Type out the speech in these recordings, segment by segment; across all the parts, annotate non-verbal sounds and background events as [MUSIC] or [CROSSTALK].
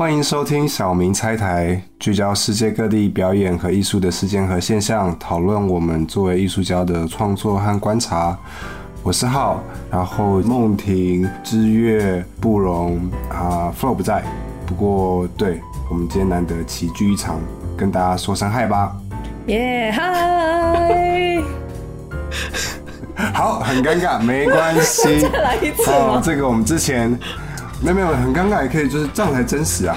欢迎收听小明拆台，聚焦世界各地表演和艺术的事件和现象，讨论我们作为艺术家的创作和观察。我是浩，然后梦婷、之月、布荣啊，Flo 不在，不过对我们今天难得齐聚一场，跟大家说声嗨吧。耶嗨！[LAUGHS] 好，很尴尬，没关系。[LAUGHS] 再来一次哦吗，？这个我们之前没有没有很尴尬，也可以就是这样才真实啊。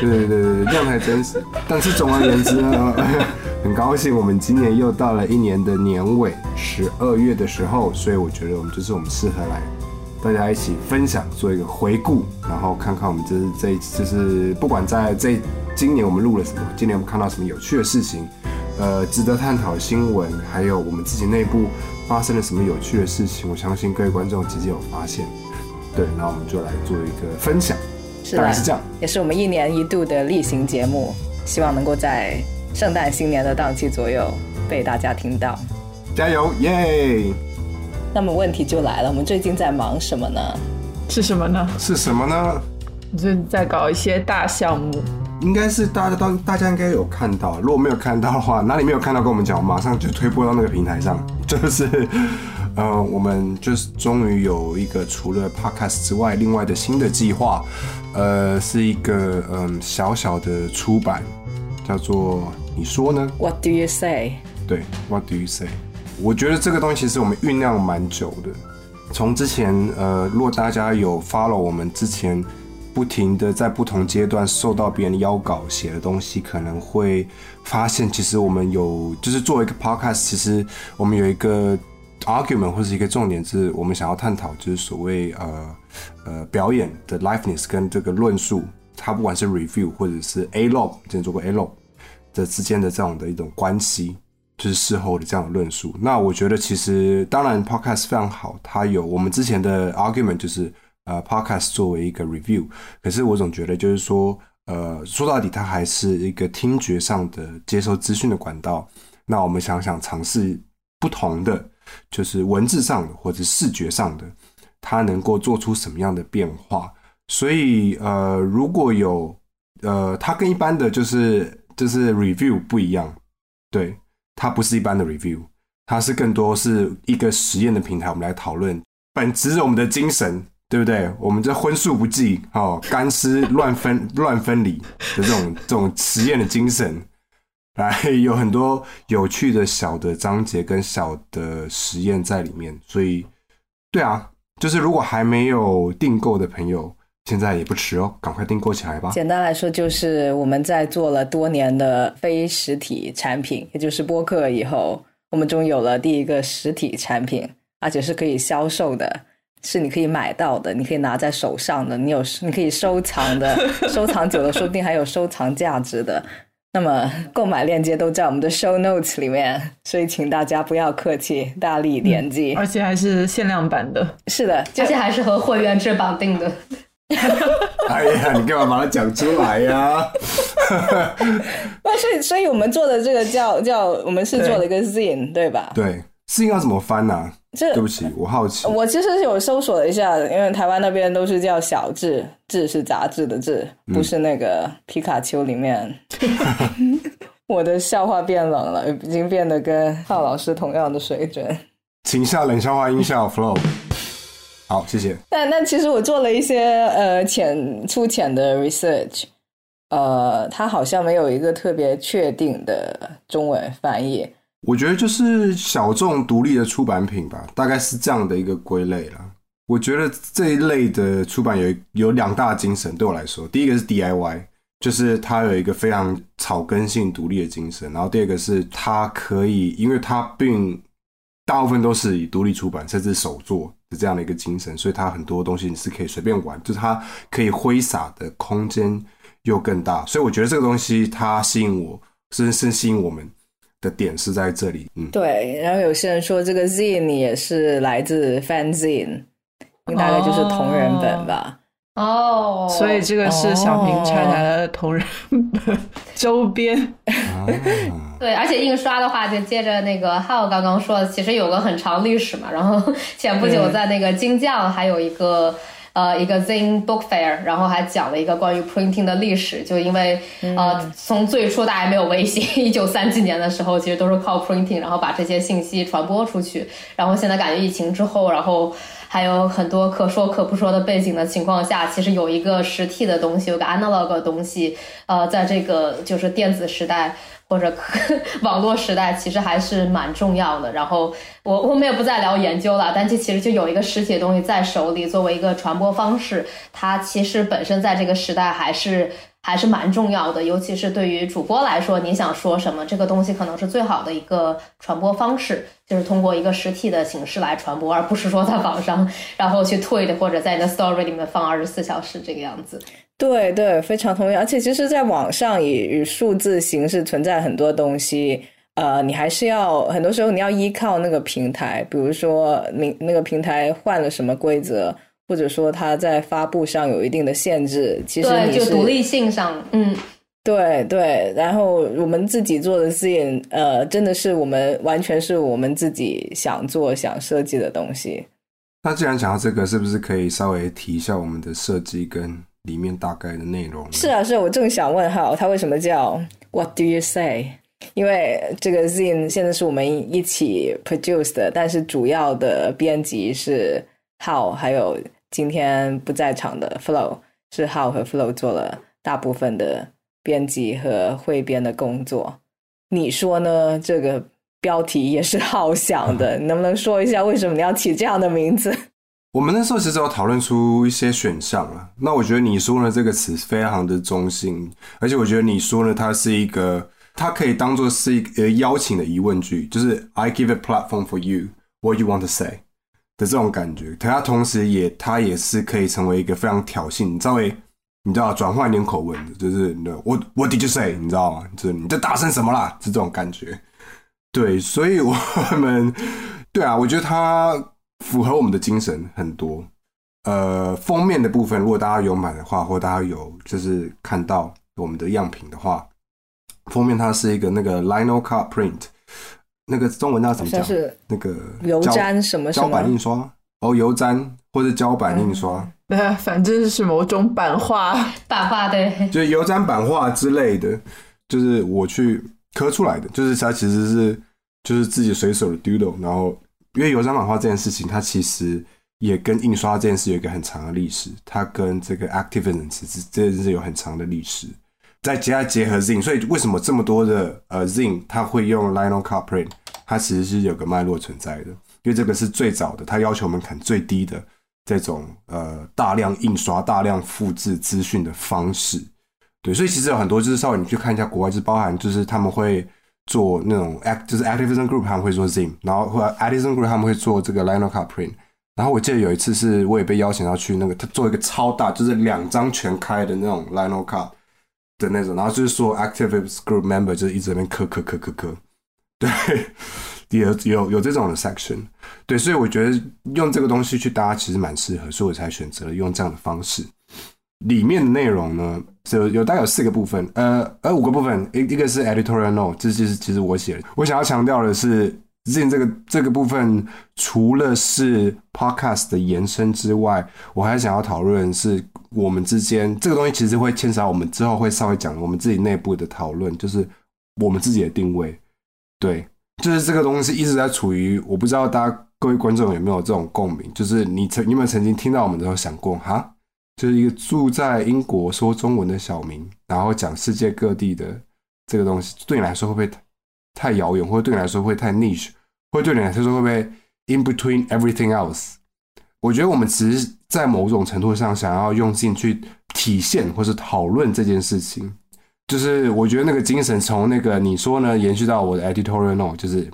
对对对对，这样才真实。但是总而言之呢，很高兴我们今年又到了一年的年尾，十二月的时候，所以我觉得我们就是我们适合来大家一起分享，做一个回顾，然后看看我们这是这就是不管在这今年我们录了什么，今年我们看到什么有趣的事情，呃，值得探讨的新闻，还有我们自己内部发生了什么有趣的事情，我相信各位观众其实有发现。对，那我们就来做一个分享，是的大概是这样。也是我们一年一度的例行节目，希望能够在圣诞新年的档期左右被大家听到。加油，耶！那么问题就来了，我们最近在忙什么呢？是什么呢？是什么呢？就是在搞一些大项目，应该是大家都大家应该有看到，如果没有看到的话，哪里没有看到跟我们讲，我马上就推播到那个平台上。就是，呃，我们就是终于有一个除了 podcast 之外，另外的新的计划，呃，是一个嗯小小的出版，叫做你说呢？What do you say？对，What do you say？我觉得这个东西其实我们酝酿蛮久的。从之前，呃，如果大家有 follow 我们之前不停的在不同阶段受到别人邀稿写的东西，可能会发现，其实我们有就是作为一个 podcast，其实我们有一个 argument 或是一个重点，是我们想要探讨，就是所谓呃呃表演的 liveness 跟这个论述，它不管是 review 或者是 A log，之前做过 A log 的之间的这样的一种关系。就是事后的这样的论述。那我觉得其实当然 podcast 非常好，它有我们之前的 argument 就是呃 podcast 作为一个 review，可是我总觉得就是说呃说到底它还是一个听觉上的接收资讯的管道。那我们想想尝试不同的，就是文字上的或者视觉上的，它能够做出什么样的变化。所以呃如果有呃它跟一般的就是就是 review 不一样，对。它不是一般的 review，它是更多是一个实验的平台，我们来讨论本质我们的精神，对不对？我们这荤素不忌，哦，干湿乱分乱分离的这种这种实验的精神，来 [LAUGHS] 有很多有趣的小的章节跟小的实验在里面，所以对啊，就是如果还没有订购的朋友，现在也不迟哦，赶快订购起来吧。简单来说，就是我们在做了多年的非实体产品，也就是播客以后，我们终于有了第一个实体产品，而且是可以销售的，是你可以买到的，你可以拿在手上的，你有你可以收藏的，[LAUGHS] 收藏久了说不定还有收藏价值的。那么购买链接都在我们的 show notes 里面，所以请大家不要客气，大力点击。而且还是限量版的。是的，就而且还是和会员制绑定的。[LAUGHS] 哎呀，你干嘛把它讲出来呀、[LAUGHS] 那所以，所以我们做的这个叫叫，我们是做了一个 zine，对吧？对，是应该怎么翻呢、啊？这对不起，我好奇。我其实是有搜索了一下，因为台湾那边都是叫小志，志是杂志的志，不是那个皮卡丘里面。[LAUGHS] 我的笑话变冷了，已经变得跟浩老师同样的水准。请下冷笑话音效 flow。好，谢谢。但但其实我做了一些呃浅粗浅的 research，呃，它好像没有一个特别确定的中文翻译。我觉得就是小众独立的出版品吧，大概是这样的一个归类啦。我觉得这一类的出版有有两大精神，对我来说，第一个是 DIY，就是它有一个非常草根性独立的精神，然后第二个是它可以，因为它并大部分都是以独立出版甚至手作的这样的一个精神，所以它很多东西你是可以随便玩，就是它可以挥洒的空间又更大，所以我觉得这个东西它吸引我，是是吸引我们的点是在这里，嗯，对，然后有些人说这个 zine 也是来自 fanzine，大概就是同人本吧。哦，所以这个是小明拆来的同人本周边。啊 [LAUGHS] 对，而且印刷的话，就接着那个浩刚刚说的，其实有个很长历史嘛。然后前不久在那个金匠还有一个。呃，一个 Zine Book Fair，然后还讲了一个关于 printing 的历史，就因为呃，从最初大家没有微信，[LAUGHS] 一九三几年的时候，其实都是靠 printing，然后把这些信息传播出去。然后现在感觉疫情之后，然后还有很多可说可不说的背景的情况下，其实有一个实体的东西，有个 analog 的东西，呃，在这个就是电子时代。或者 [LAUGHS] 网络时代其实还是蛮重要的。然后我我们也不再聊研究了，但这其实就有一个实体的东西在手里，作为一个传播方式，它其实本身在这个时代还是还是蛮重要的。尤其是对于主播来说，你想说什么，这个东西可能是最好的一个传播方式，就是通过一个实体的形式来传播，而不是说在网上然后去 tweet 或者在你的 story 里面放二十四小时这个样子。对对，非常同意。而且其实，在网上以以数字形式存在很多东西，呃，你还是要很多时候你要依靠那个平台，比如说你那个平台换了什么规则，或者说它在发布上有一定的限制。其实你就独立性上，嗯，对对。然后我们自己做的 Z，呃，真的是我们完全是我们自己想做、想设计的东西。那既然讲到这个，是不是可以稍微提一下我们的设计跟？里面大概的内容是啊，是我正想问哈，他为什么叫 What do you say？因为这个 Zine 现在是我们一起 produce 的，但是主要的编辑是 How，还有今天不在场的 Flow，是 How 和 Flow 做了大部分的编辑和汇编的工作。你说呢？这个标题也是 How 想的，[LAUGHS] 能不能说一下为什么你要起这样的名字？我们那时候其实有讨论出一些选项啊。那我觉得你说呢这个词非常的中性，而且我觉得你说呢它是一个，它可以当做是一个邀请的疑问句，就是 I give a platform for you, what you want to say 的这种感觉。它同时也它也是可以成为一个非常挑衅，稍微你知道转换一点口吻，就是我 What did you say？你知道吗？就是你在大声什么啦？是这种感觉。对，所以我们对啊，我觉得它。符合我们的精神很多，呃，封面的部分，如果大家有买的话，或大家有就是看到我们的样品的话，封面它是一个那个 linocut print，那个中文叫怎么讲？是那个油粘什么胶板印刷？哦，油粘或者胶板印刷？对，[LAUGHS] 反正是某种版画，[LAUGHS] 版画对，就是油粘版画之类的，就是我去刻出来的，就是它其实是就是自己随手的 doodle，然后。因为油粘版画这件事情，它其实也跟印刷这件事有一个很长的历史，它跟这个 activism 其实这件事有很长的历史。再接下结合 zine，所以为什么这么多的呃 zine 它会用 lino car print，它其实是有个脉络存在的，因为这个是最早的，它要求门槛最低的这种呃大量印刷、大量复制资讯的方式。对，所以其实有很多就是稍微你去看一下国外，就包含就是他们会。做那种 act 就是 activism group 他们会做 zine，然后或者 activism group 他们会做这个 lino card print。然后我记得有一次是我也被邀请要去那个他做一个超大，就是两张全开的那种 lino card 的那种，然后就是说 activist group member 就是一直在那边磕磕磕磕磕，对，[LAUGHS] 有有有这种的 section，对，所以我觉得用这个东西去搭其实蛮适合，所以我才选择了用这样的方式。里面的内容呢，有有大概有四个部分，呃，呃，五个部分，一一个是 editorial note，这就是其实我写的。我想要强调的是，Zin 这个这个部分，除了是 podcast 的延伸之外，我还想要讨论是我们之间这个东西，其实会牵扯到我们之后会稍微讲我们自己内部的讨论，就是我们自己的定位。对，就是这个东西一直在处于，我不知道大家各位观众有没有这种共鸣，就是你曾你有没有曾经听到我们的时候想过，哈？就是一个住在英国说中文的小明，然后讲世界各地的这个东西，对你来说会不会太遥远，或者对你来说会太 niche，或者对你来说会不会 in between everything else？我觉得我们其实，在某种程度上想要用心去体现或是讨论这件事情。就是我觉得那个精神从那个你说呢，延续到我的 editorial note，就是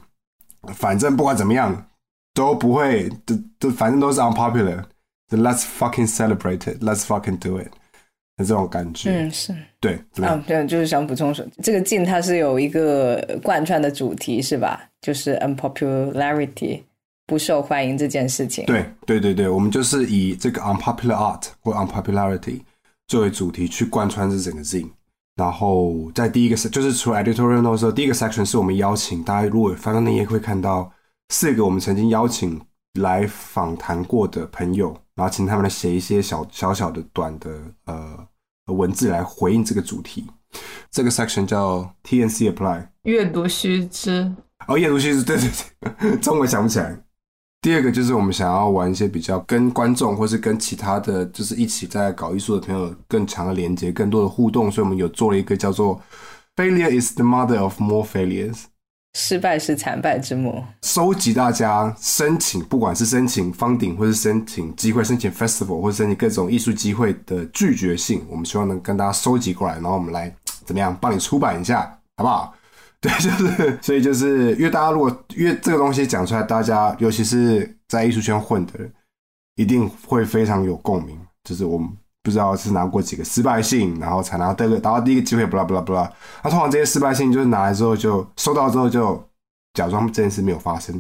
反正不管怎么样都不会，都都反正都是 unpopular。Let's fucking celebrate it. Let's fucking do it. 的这种感觉，嗯，是对，怎么样？啊，对，就是想补充说，这个镜它是有一个贯穿的主题是吧？就是 unpopularity 不受欢迎这件事情。对，对，对，对，我们就是以这个 unpopular art 或 unpopularity 作为主题去贯穿这整个 Z。然后在第一个就是除了 editorial note 之后，第一个 section 是我们邀请大家，如果翻到那页会看到四个我们曾经邀请来访谈过的朋友，然后请他们来写一些小小小的短的呃文字来回应这个主题。这个 section 叫 TNC apply 阅读须知。哦，阅读须知，对对对，[LAUGHS] 中文想不起来。第二个就是我们想要玩一些比较跟观众或是跟其他的就是一起在搞艺术的朋友更强的连接、更多的互动，所以我们有做了一个叫做 “Failure is the mother of more failures”，失败是惨败之母。收集大家申请，不管是申请方顶，或是申请机会、申请 festival，或者申请各种艺术机会的拒绝信，我们希望能跟大家收集过来，然后我们来怎么样帮你出版一下，好不好？[LAUGHS] 对，就是，所以就是，因为大家如果因为这个东西讲出来，大家尤其是在艺术圈混的人，一定会非常有共鸣。就是我们不知道是拿过几个失败信，然后才拿到这个，达到第一个机会，不啦不啦不啦。那通常这些失败信就是拿来之后就收到之后就假装这件事没有发生，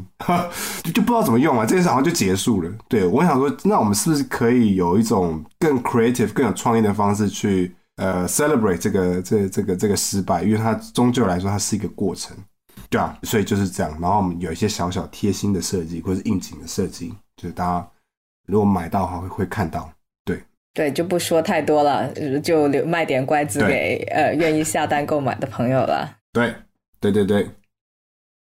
就 [LAUGHS] 就不知道怎么用啊，这件事好像就结束了。对我想说，那我们是不是可以有一种更 creative、更有创意的方式去？呃，celebrate 这个这这个这个失败，因为它终究来说它是一个过程，对啊，所以就是这样。然后我们有一些小小贴心的设计，或是应景的设计，就是大家如果买到的话会会看到。对对，就不说太多了，就留卖点乖子给呃愿意下单购买的朋友了。[LAUGHS] 对对对对。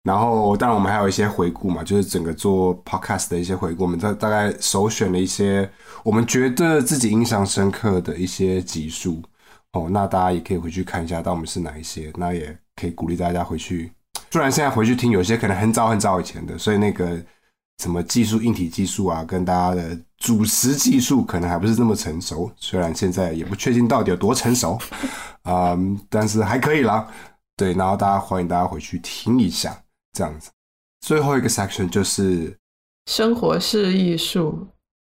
然后当然我们还有一些回顾嘛，就是整个做 podcast 的一些回顾，我们大大概首选了一些我们觉得自己印象深刻的一些集数。哦，那大家也可以回去看一下，到我们是哪一些，那也可以鼓励大家回去。虽然现在回去听，有些可能很早很早以前的，所以那个什么技术、硬体技术啊，跟大家的主持技术可能还不是那么成熟。虽然现在也不确定到底有多成熟，啊，[LAUGHS] 但是还可以啦。对，然后大家欢迎大家回去听一下，这样子。最后一个 section 就是生活是艺术，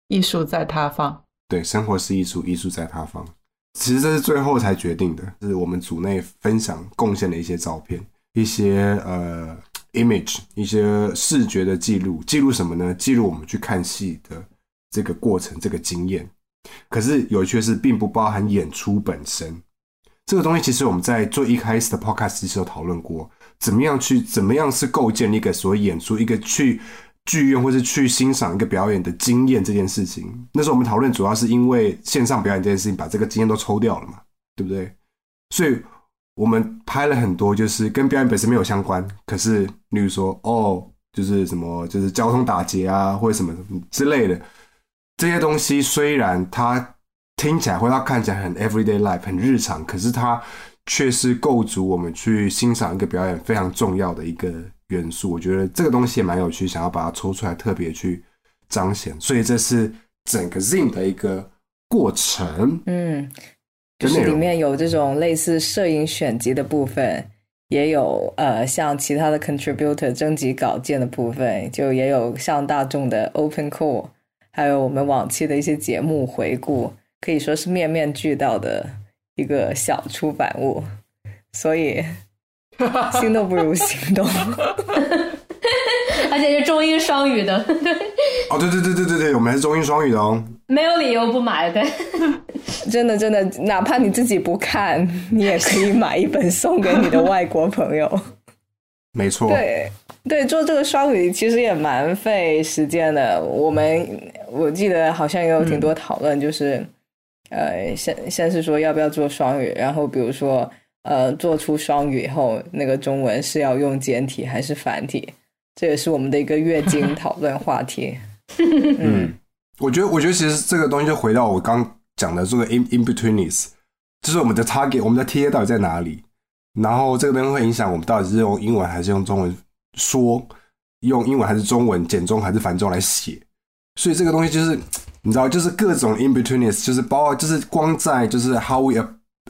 艺术在他方。对，生活是艺术，艺术在他方。其实这是最后才决定的，是我们组内分享贡献的一些照片，一些呃 image，一些视觉的记录。记录什么呢？记录我们去看戏的这个过程，这个经验。可是有趣的是，并不包含演出本身。这个东西其实我们在做一开始的 podcast 的时候讨论过，怎么样去，怎么样是构建一个所谓演出，一个去。剧院或是去欣赏一个表演的经验这件事情，那时候我们讨论主要是因为线上表演这件事情把这个经验都抽掉了嘛，对不对？所以我们拍了很多就是跟表演本身没有相关，可是例如说哦，就是什么就是交通打劫啊或者什么之类的这些东西，虽然它听起来或它看起来很 everyday life 很日常，可是它却是构筑我们去欣赏一个表演非常重要的一个。元素，我觉得这个东西也蛮有趣，想要把它抽出来，特别去彰显。所以这是整个 Zin 的一个过程。嗯，就是里面有这种类似摄影选集的部分，也有呃像其他的 contributor 征集稿件的部分，就也有像大众的 open call，还有我们往期的一些节目回顾，可以说是面面俱到的一个小出版物。所以。[LAUGHS] 心动不如行动，[LAUGHS] 而且是中英双语的。[LAUGHS] 哦，对对对对对对，我们是中英双语的哦。没有理由不买，对。真的真的，哪怕你自己不看，你也可以买一本送给你的外国朋友。没错。对对，做这个双语其实也蛮费时间的。我们我记得好像也有挺多讨论，就是呃，先先是说要不要做双语，然后比如说。呃，做出双语以后，那个中文是要用简体还是繁体？这也是我们的一个月经 [LAUGHS] 讨论话题。嗯，我觉得，我觉得其实这个东西就回到我刚讲的这个 in in betweenness，就是我们的 target，我们的 TA 到底在哪里？然后这个东西会影响我们到底是用英文还是用中文说，用英文还是中文简中还是繁中来写。所以这个东西就是你知道，就是各种 in betweenness，就是包括就是光在就是 how we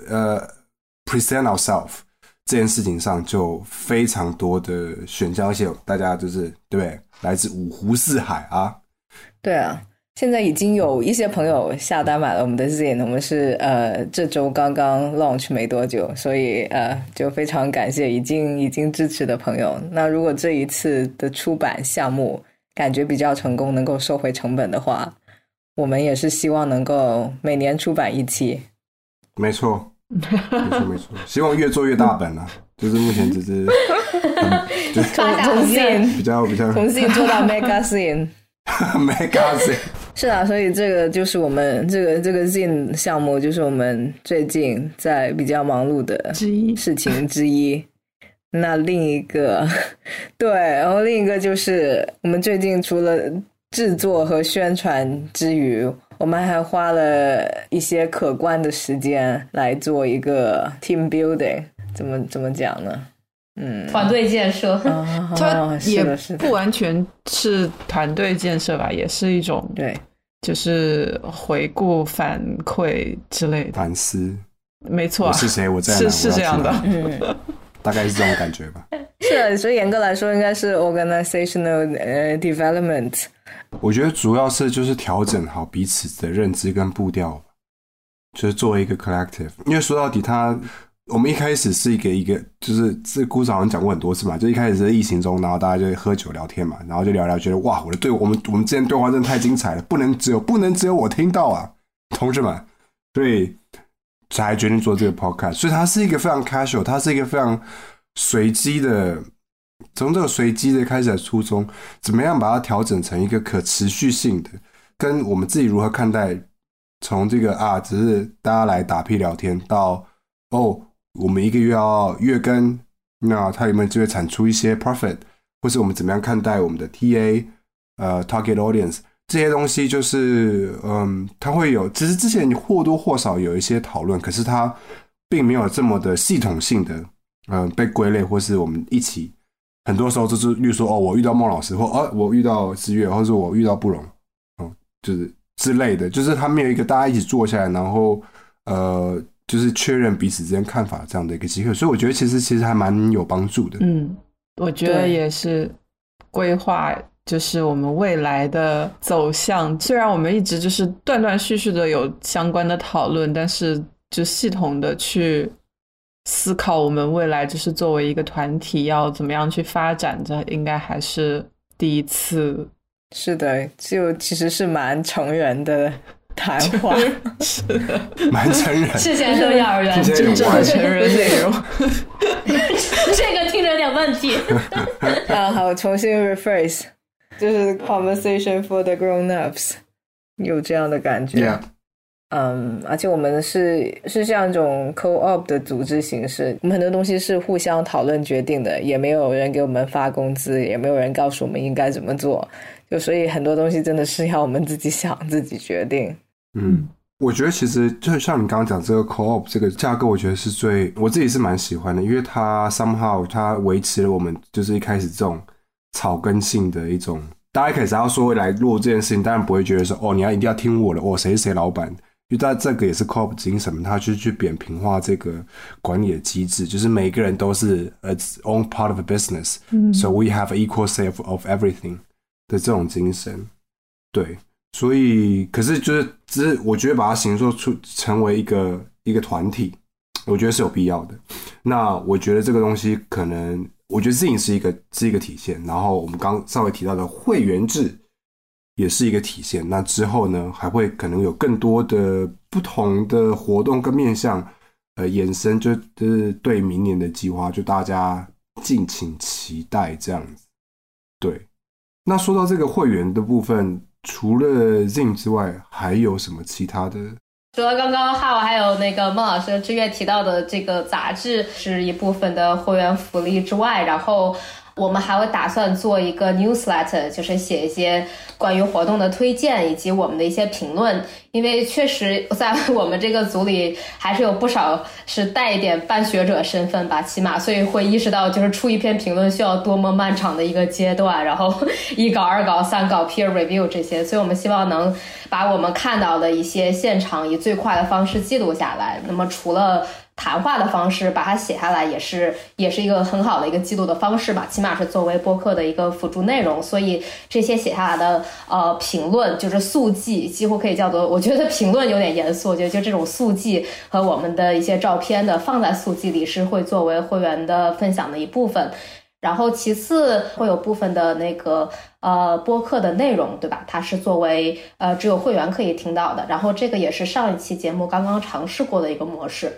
呃。present ourselves 这件事情上就非常多的选项，而且大家就是对不对？来自五湖四海啊。对啊，现在已经有一些朋友下单买了我们的 Zine，我们是呃这周刚刚 launch 没多久，所以呃就非常感谢已经已经支持的朋友。那如果这一次的出版项目感觉比较成功，能够收回成本的话，我们也是希望能够每年出版一期。没错，没错没错，希望越做越大本啊。就是目前 [LAUGHS] 只是嗯就 [LAUGHS] 发大从宏愿 Zine 比较比较从 Zine 做到 Mega Zine。mega Z。是啊，所以这个就是我们这个这个 Zine 项目，就是我们最近在比较忙碌的之一事情之一。那另一个，对，然后另一个就是我们最近除了制作和宣传之余，我们还花了一些可观的时间来做一个 team building。怎么怎么讲呢？嗯，团队建设，啊，[LAUGHS] 它也不，完全是团队建设吧，也是一种对，就是回顾反馈之类的。反思没错啊，我是谁，我在哪，是是这样的。嗯。[LAUGHS] 大概是这种感觉吧。[LAUGHS] 是的，所以严格来说，应该是 organizational 呃 development。我觉得主要是就是调整好彼此的认知跟步调，就是作为一个 collective。因为说到底它，我们一开始是一个一个，就是这故事好像讲过很多次嘛，就一开始是疫情中，然后大家就会喝酒聊天嘛，然后就聊聊，觉得哇，我的对我们我们之间对话真的太精彩了，不能只有不能只有我听到啊，同志们，所以才决定做这个 podcast。所以它是一个非常 casual，它是一个非常随机的。从这个随机的开始的初衷，怎么样把它调整成一个可持续性的，跟我们自己如何看待，从这个啊，只是大家来打屁聊天，到哦，我们一个月要月更，那它有没有机会产出一些 profit，或是我们怎么样看待我们的 TA，呃，target audience 这些东西，就是嗯，它会有，其实之前你或多或少有一些讨论，可是它并没有这么的系统性的，嗯、被归类，或是我们一起。很多时候就是，例如说，哦，我遇到孟老师，或哦，我遇到思月，或者我遇到布隆，嗯，就是之类的，就是他没有一个大家一起坐下来，然后呃，就是确认彼此之间看法这样的一个机会，所以我觉得其实其实还蛮有帮助的。嗯，我觉得也是规划，就是我们未来的走向。虽然我们一直就是断断续续的有相关的讨论，但是就系统的去思考我们未来就是作为一个团体要怎么样去发展，这应该还是第一次。是的，就其实是蛮成人的谈话。是的，蛮成人，是先生幼儿园，真正的成人内容。[LAUGHS] 这个听着有点问题。[LAUGHS] 啊，好，重新 rephrase，就是 conversation for the grown ups，有这样的感觉。Yeah，嗯，而且我们是是像一种 co-op 的组织形式，我们很多东西是互相讨论决定的，也没有人给我们发工资，也没有人告诉我们应该怎么做，就所以很多东西真的是要我们自己想、自己决定。嗯，我觉得其实就像你刚刚讲这个 co-op 这个架构，我觉得是最我自己是蛮喜欢的，因为它 somehow 它维持了我们就是一开始这种草根性的一种，大家一开始要说来做这件事情，当然不会觉得说哦你要一定要听我的，哦谁是谁老板，因为它这个也是 co-op 精神，它就是去扁平化这个管理的机制，就是每个人都是 its own part of a business，嗯。so we have equal say of, of everything 的这种精神，对，所以可是就是只是我觉得把它形塑出成为一个一个团体，我觉得是有必要的。那我觉得这个东西可能，我觉得 Zing 是一个是一个体现，然后我们刚稍微提到的会员制也是一个体现。那之后呢，还会可能有更多的不同的活动跟面向，呃，衍生就就是对明年的计划，就大家敬请期待这样子。对，那说到这个会员的部分，除了 Zing 之外，还有什么其他的？除了刚刚浩还有那个孟老师之月提到的这个杂志是一部分的会员福利之外，然后我们还会打算做一个 newsletter，就是写一些关于活动的推荐以及我们的一些评论，因为确实在我们这个组里还是有不少是带一点半学者身份吧，起码所以会意识到就是出一篇评论需要多么漫长的一个阶段，然后一稿、二稿、三稿、peer review 这些，所以我们希望能把我们看到的一些现场以最快的方式记录下来。那么除了谈话的方式把它写下来，也是也是一个很好的一个记录的方式吧，起码是作为播客的一个辅助内容。所以这些写下来的呃评论就是速记，几乎可以叫做，我觉得评论有点严肃，我觉得就这种速记和我们的一些照片的放在速记里是会作为会员的分享的一部分。然后其次会有部分的那个呃播客的内容，对吧？它是作为呃只有会员可以听到的。然后这个也是上一期节目刚刚尝试过的一个模式。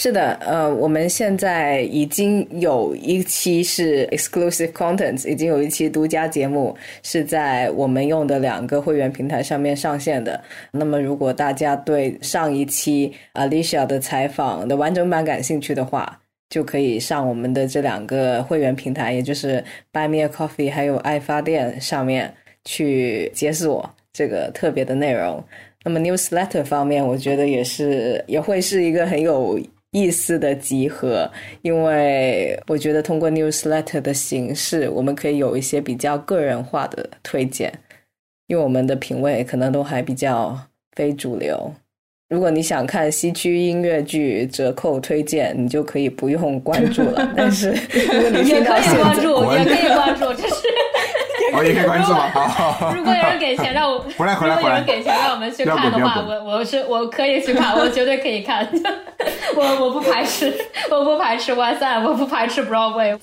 是的，呃，我们现在已经有一期是 exclusive content，已经有一期独家节目是在我们用的两个会员平台上面上线的。那么，如果大家对上一期 Alicia 的采访的完整版感兴趣的话，就可以上我们的这两个会员平台，也就是 Buy Me a Coffee 还有爱发电上面去解锁这个特别的内容。那么 newsletter 方面，我觉得也是也会是一个很有意思的集合，因为我觉得通过 newsletter 的形式，我们可以有一些比较个人化的推荐，因为我们的品味可能都还比较非主流。如果你想看西区音乐剧折扣推荐，你就可以不用关注了。[LAUGHS] 但是如果你也听到现可以关在，注，也可以关注，这是。哦，也可以关注。如果有人给钱让我，[LAUGHS] 回来回来如果有人给钱让我们去看的话，我我是我可以去看，我绝对可以看，[LAUGHS] 我我不排斥，我不排斥 West End，我不排斥 Broadway，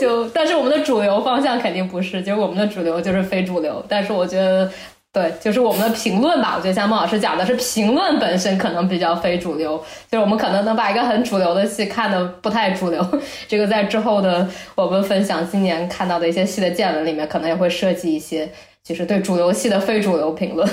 就但是我们的主流方向肯定不是，就是我们的主流就是非主流，但是我觉得。对，就是我们的评论吧。我觉得像孟老师讲的是，评论本身可能比较非主流，就是我们可能能把一个很主流的戏看的不太主流。这个在之后的我们分享今年看到的一些戏的见闻里面，可能也会涉及一些，就是对主游戏的非主流评论。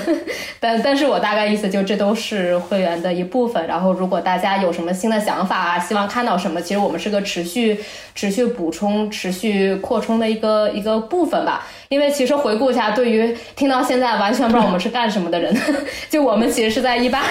但但是我大概意思就这都是会员的一部分。然后如果大家有什么新的想法啊，希望看到什么，其实我们是个持续持续补充、持续扩充的一个一个部分吧。因为其实回顾一下，对于听到现在完全不知道我们是干什么的人，[LAUGHS] 就我们其实是在一八，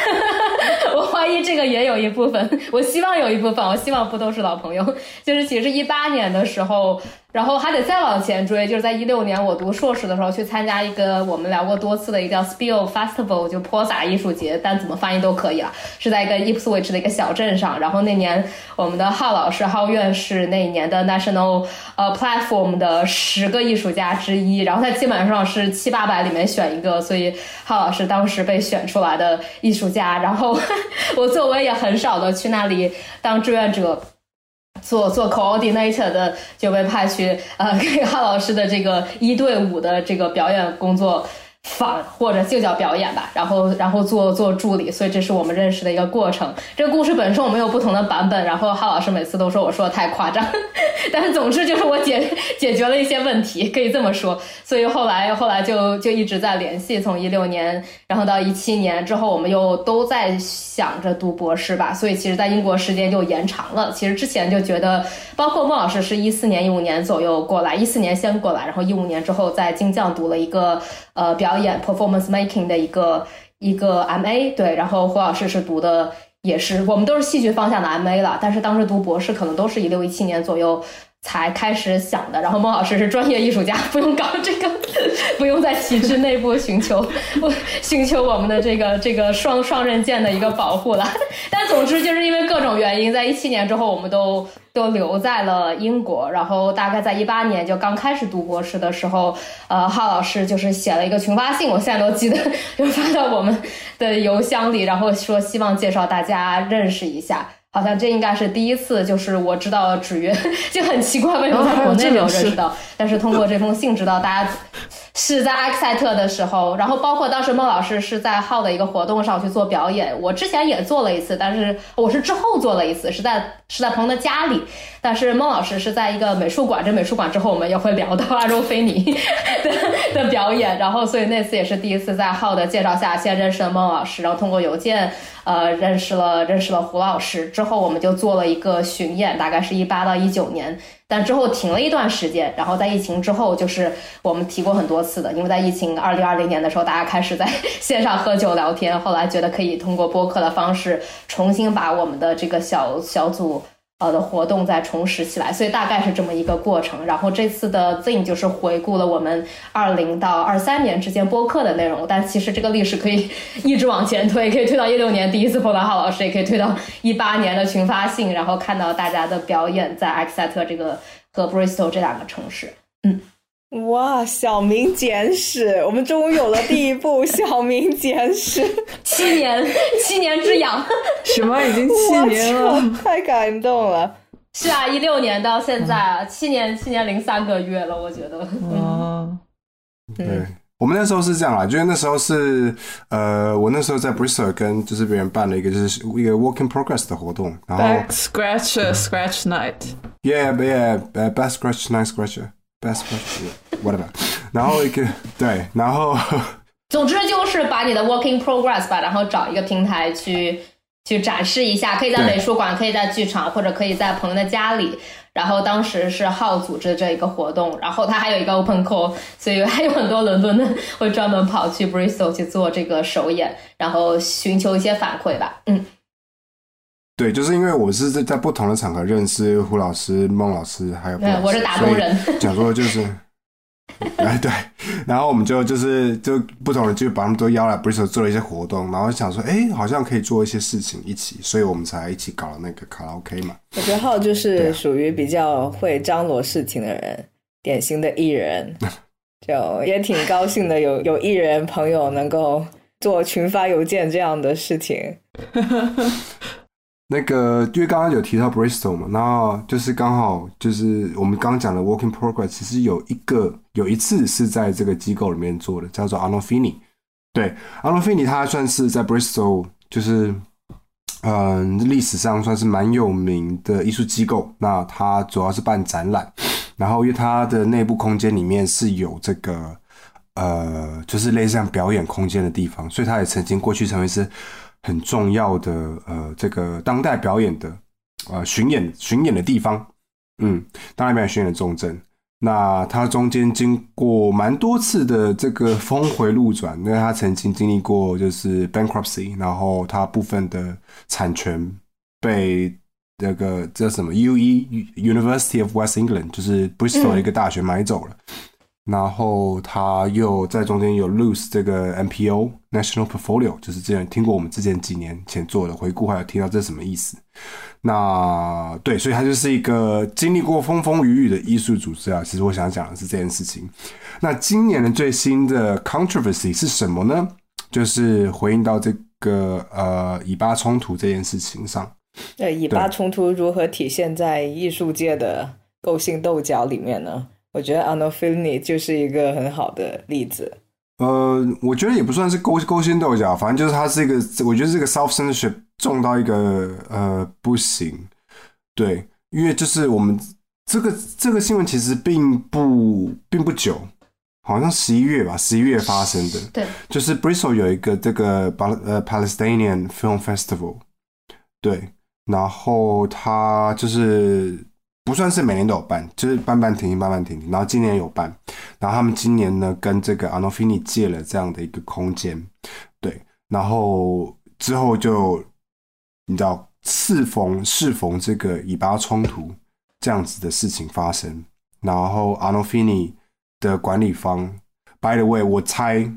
[LAUGHS] 我怀疑这个也有一部分，我希望有一部分，我希望不都是老朋友，就是其实一八年的时候。然后还得再往前追，就是在一六年我读硕士的时候去参加一个我们聊过多次的一个叫 Spill Festival，就泼洒艺术节，但怎么翻译都可以了，是在一个 Ipswich 的一个小镇上。然后那年我们的浩老师浩院士那一年的 National 呃 Platform 的十个艺术家之一，然后他基本上是七八百里面选一个，所以浩老师当时被选出来的艺术家。然后 [LAUGHS] 我作为也很少的去那里当志愿者。做做 coordinator 的就被派去呃给哈老师的这个一对五的这个表演工作坊或者就叫表演吧，然后然后做做助理，所以这是我们认识的一个过程。这个故事本身我们有不同的版本，然后哈老师每次都说我说的太夸张，[LAUGHS] 但是总之就是我解解决了一些问题，可以这么说。所以后来后来就就一直在联系，从一六年然后到一七年之后，我们又都在想着读博士吧，所以其实，在英国时间就延长了。其实之前就觉得，包括孟老师是一四年、一五年左右过来，一四年先过来，然后一五年之后在京酱读了一个呃表演 performance making 的一个一个 MA，对，然后胡老师是读的也是，我们都是戏剧方向的 MA 了，但是当时读博士可能都是一六一七年左右。才开始想的，然后孟老师是专业艺术家，不用搞这个，[LAUGHS] 不用在体制内部寻求，寻求我们的这个这个双双刃剑的一个保护了。[LAUGHS] 但总之就是因为各种原因，在一七年之后，我们都都留在了英国。然后大概在一八年就刚开始读博士的时候，呃，浩老师就是写了一个群发信，我现在都记得，[LAUGHS] 就发到我们的邮箱里，然后说希望介绍大家认识一下。好像这应该是第一次，就是我知道纸鸢，就很奇怪，为什么在国内没有认识到？但是通过这封信知道大家是在埃克塞特的时候，然后包括当时孟老师是在号的一个活动上去做表演，我之前也做了一次，但是我是之后做了一次，是在是在朋友的家里，但是孟老师是在一个美术馆，这美术馆之后我们也会聊到阿周菲尼 [LAUGHS] 的的表演，然后所以那次也是第一次在浩的介绍下先认识了孟老师，然后通过邮件。呃，认识了认识了胡老师之后，我们就做了一个巡演，大概是一八到一九年但之后停了一段时间，然后在疫情之后，就是我们提过很多次的，因为在疫情二零二零年的时候，大家开始在 [LAUGHS] 线上喝酒聊天，后来觉得可以通过播客的方式重新把我们的这个小小组。呃的活动再重拾起来，所以大概是这么一个过程。然后这次的 Zing 就是回顾了我们二零到二三年之间播客的内容，但其实这个历史可以一直往前推，可以推到一六年第一次碰到浩老师，也可以推到一八年的群发信，然后看到大家的表演在埃克塞特这个和 Bristol 这两个城市。嗯。哇，小明简史，我们终于有了第一部小明简史，七年，[LAUGHS] 七年之痒，[LAUGHS] 什么？已经七年了，太感动了。是啊，一六年到现在啊，七年，七年零三个月了，我觉得。哦，对，我们那时候是这样啊，就是那时候是，呃，我那时候在 Bristol 跟就是别人办了一个就是一个 Work in Progress 的活动，然后 Scratch Scratch Night，Yeah，Yeah，Best Scratch Night Scratcher。Best whatever，然后一个对，然后 [LAUGHS] 总之就是把你的 working progress 吧，然后找一个平台去去展示一下，可以在美术馆，可以在剧场，或者可以在朋友的家里。然后当时是浩组织这一个活动，然后他还有一个 open call，所以还有很多伦敦的会专门跑去 Bristol 去做这个首演，然后寻求一些反馈吧。嗯。对，就是因为我是在在不同的场合认识胡老师、孟老师，还有我是打工人，讲说就是，[LAUGHS] 哎对，然后我们就就是就不同人就把他们都邀来 Bristol 做了一些活动，然后想说，哎，好像可以做一些事情一起，所以我们才一起搞了那个卡拉 OK 嘛。我觉得浩就是属于比较会张罗事情的人，典型的艺人，[LAUGHS] 就也挺高兴的，有有艺人朋友能够做群发邮件这样的事情。[LAUGHS] 那个，因为刚刚有提到 Bristol 嘛，然后就是刚好就是我们刚刚讲的 Working Progress，其实有一个有一次是在这个机构里面做的，叫做 Arnolfini。对，Arnolfini 它算是在 Bristol，就是嗯历史上算是蛮有名的艺术机构。那它主要是办展览，然后因为它的内部空间里面是有这个呃，就是类似像表演空间的地方，所以它也曾经过去成为是。很重要的呃，这个当代表演的呃巡演巡演的地方，嗯，当代表演巡演的重镇。那它中间经过蛮多次的这个峰回路转，因为它曾经经历过就是 bankruptcy，然后它部分的产权被那个叫什么 U E University of West England，就是 Bristol 的一个大学买走了。然后他又在中间有 lose 这个 NPO National Portfolio，就是之前听过我们之前几年前做的回顾，还有听到这什么意思？那对，所以他就是一个经历过风风雨雨的艺术组织啊。其实我想讲的是这件事情。那今年的最新的 controversy 是什么呢？就是回应到这个呃以巴冲突这件事情上。呃，以巴冲突如何体现在艺术界的勾心斗角里面呢？我觉得 Anofini 就是一个很好的例子。呃，我觉得也不算是勾勾心斗角，反正就是他是一个，我觉得这个 self censorship 重到一个呃不行。对，因为就是我们这个这个新闻其实并不并不久，好像十一月吧，十一月发生的。对，就是 Bristol 有一个这个巴呃 Palestinian Film Festival，对，然后他就是。不算是每年都有办，就是办办停停，办办停停。然后今年有办，然后他们今年呢跟这个 Anofini 借了这样的一个空间，对，然后之后就你知道适逢适逢这个以巴冲突这样子的事情发生，然后 Anofini 的管理方，By the way，我猜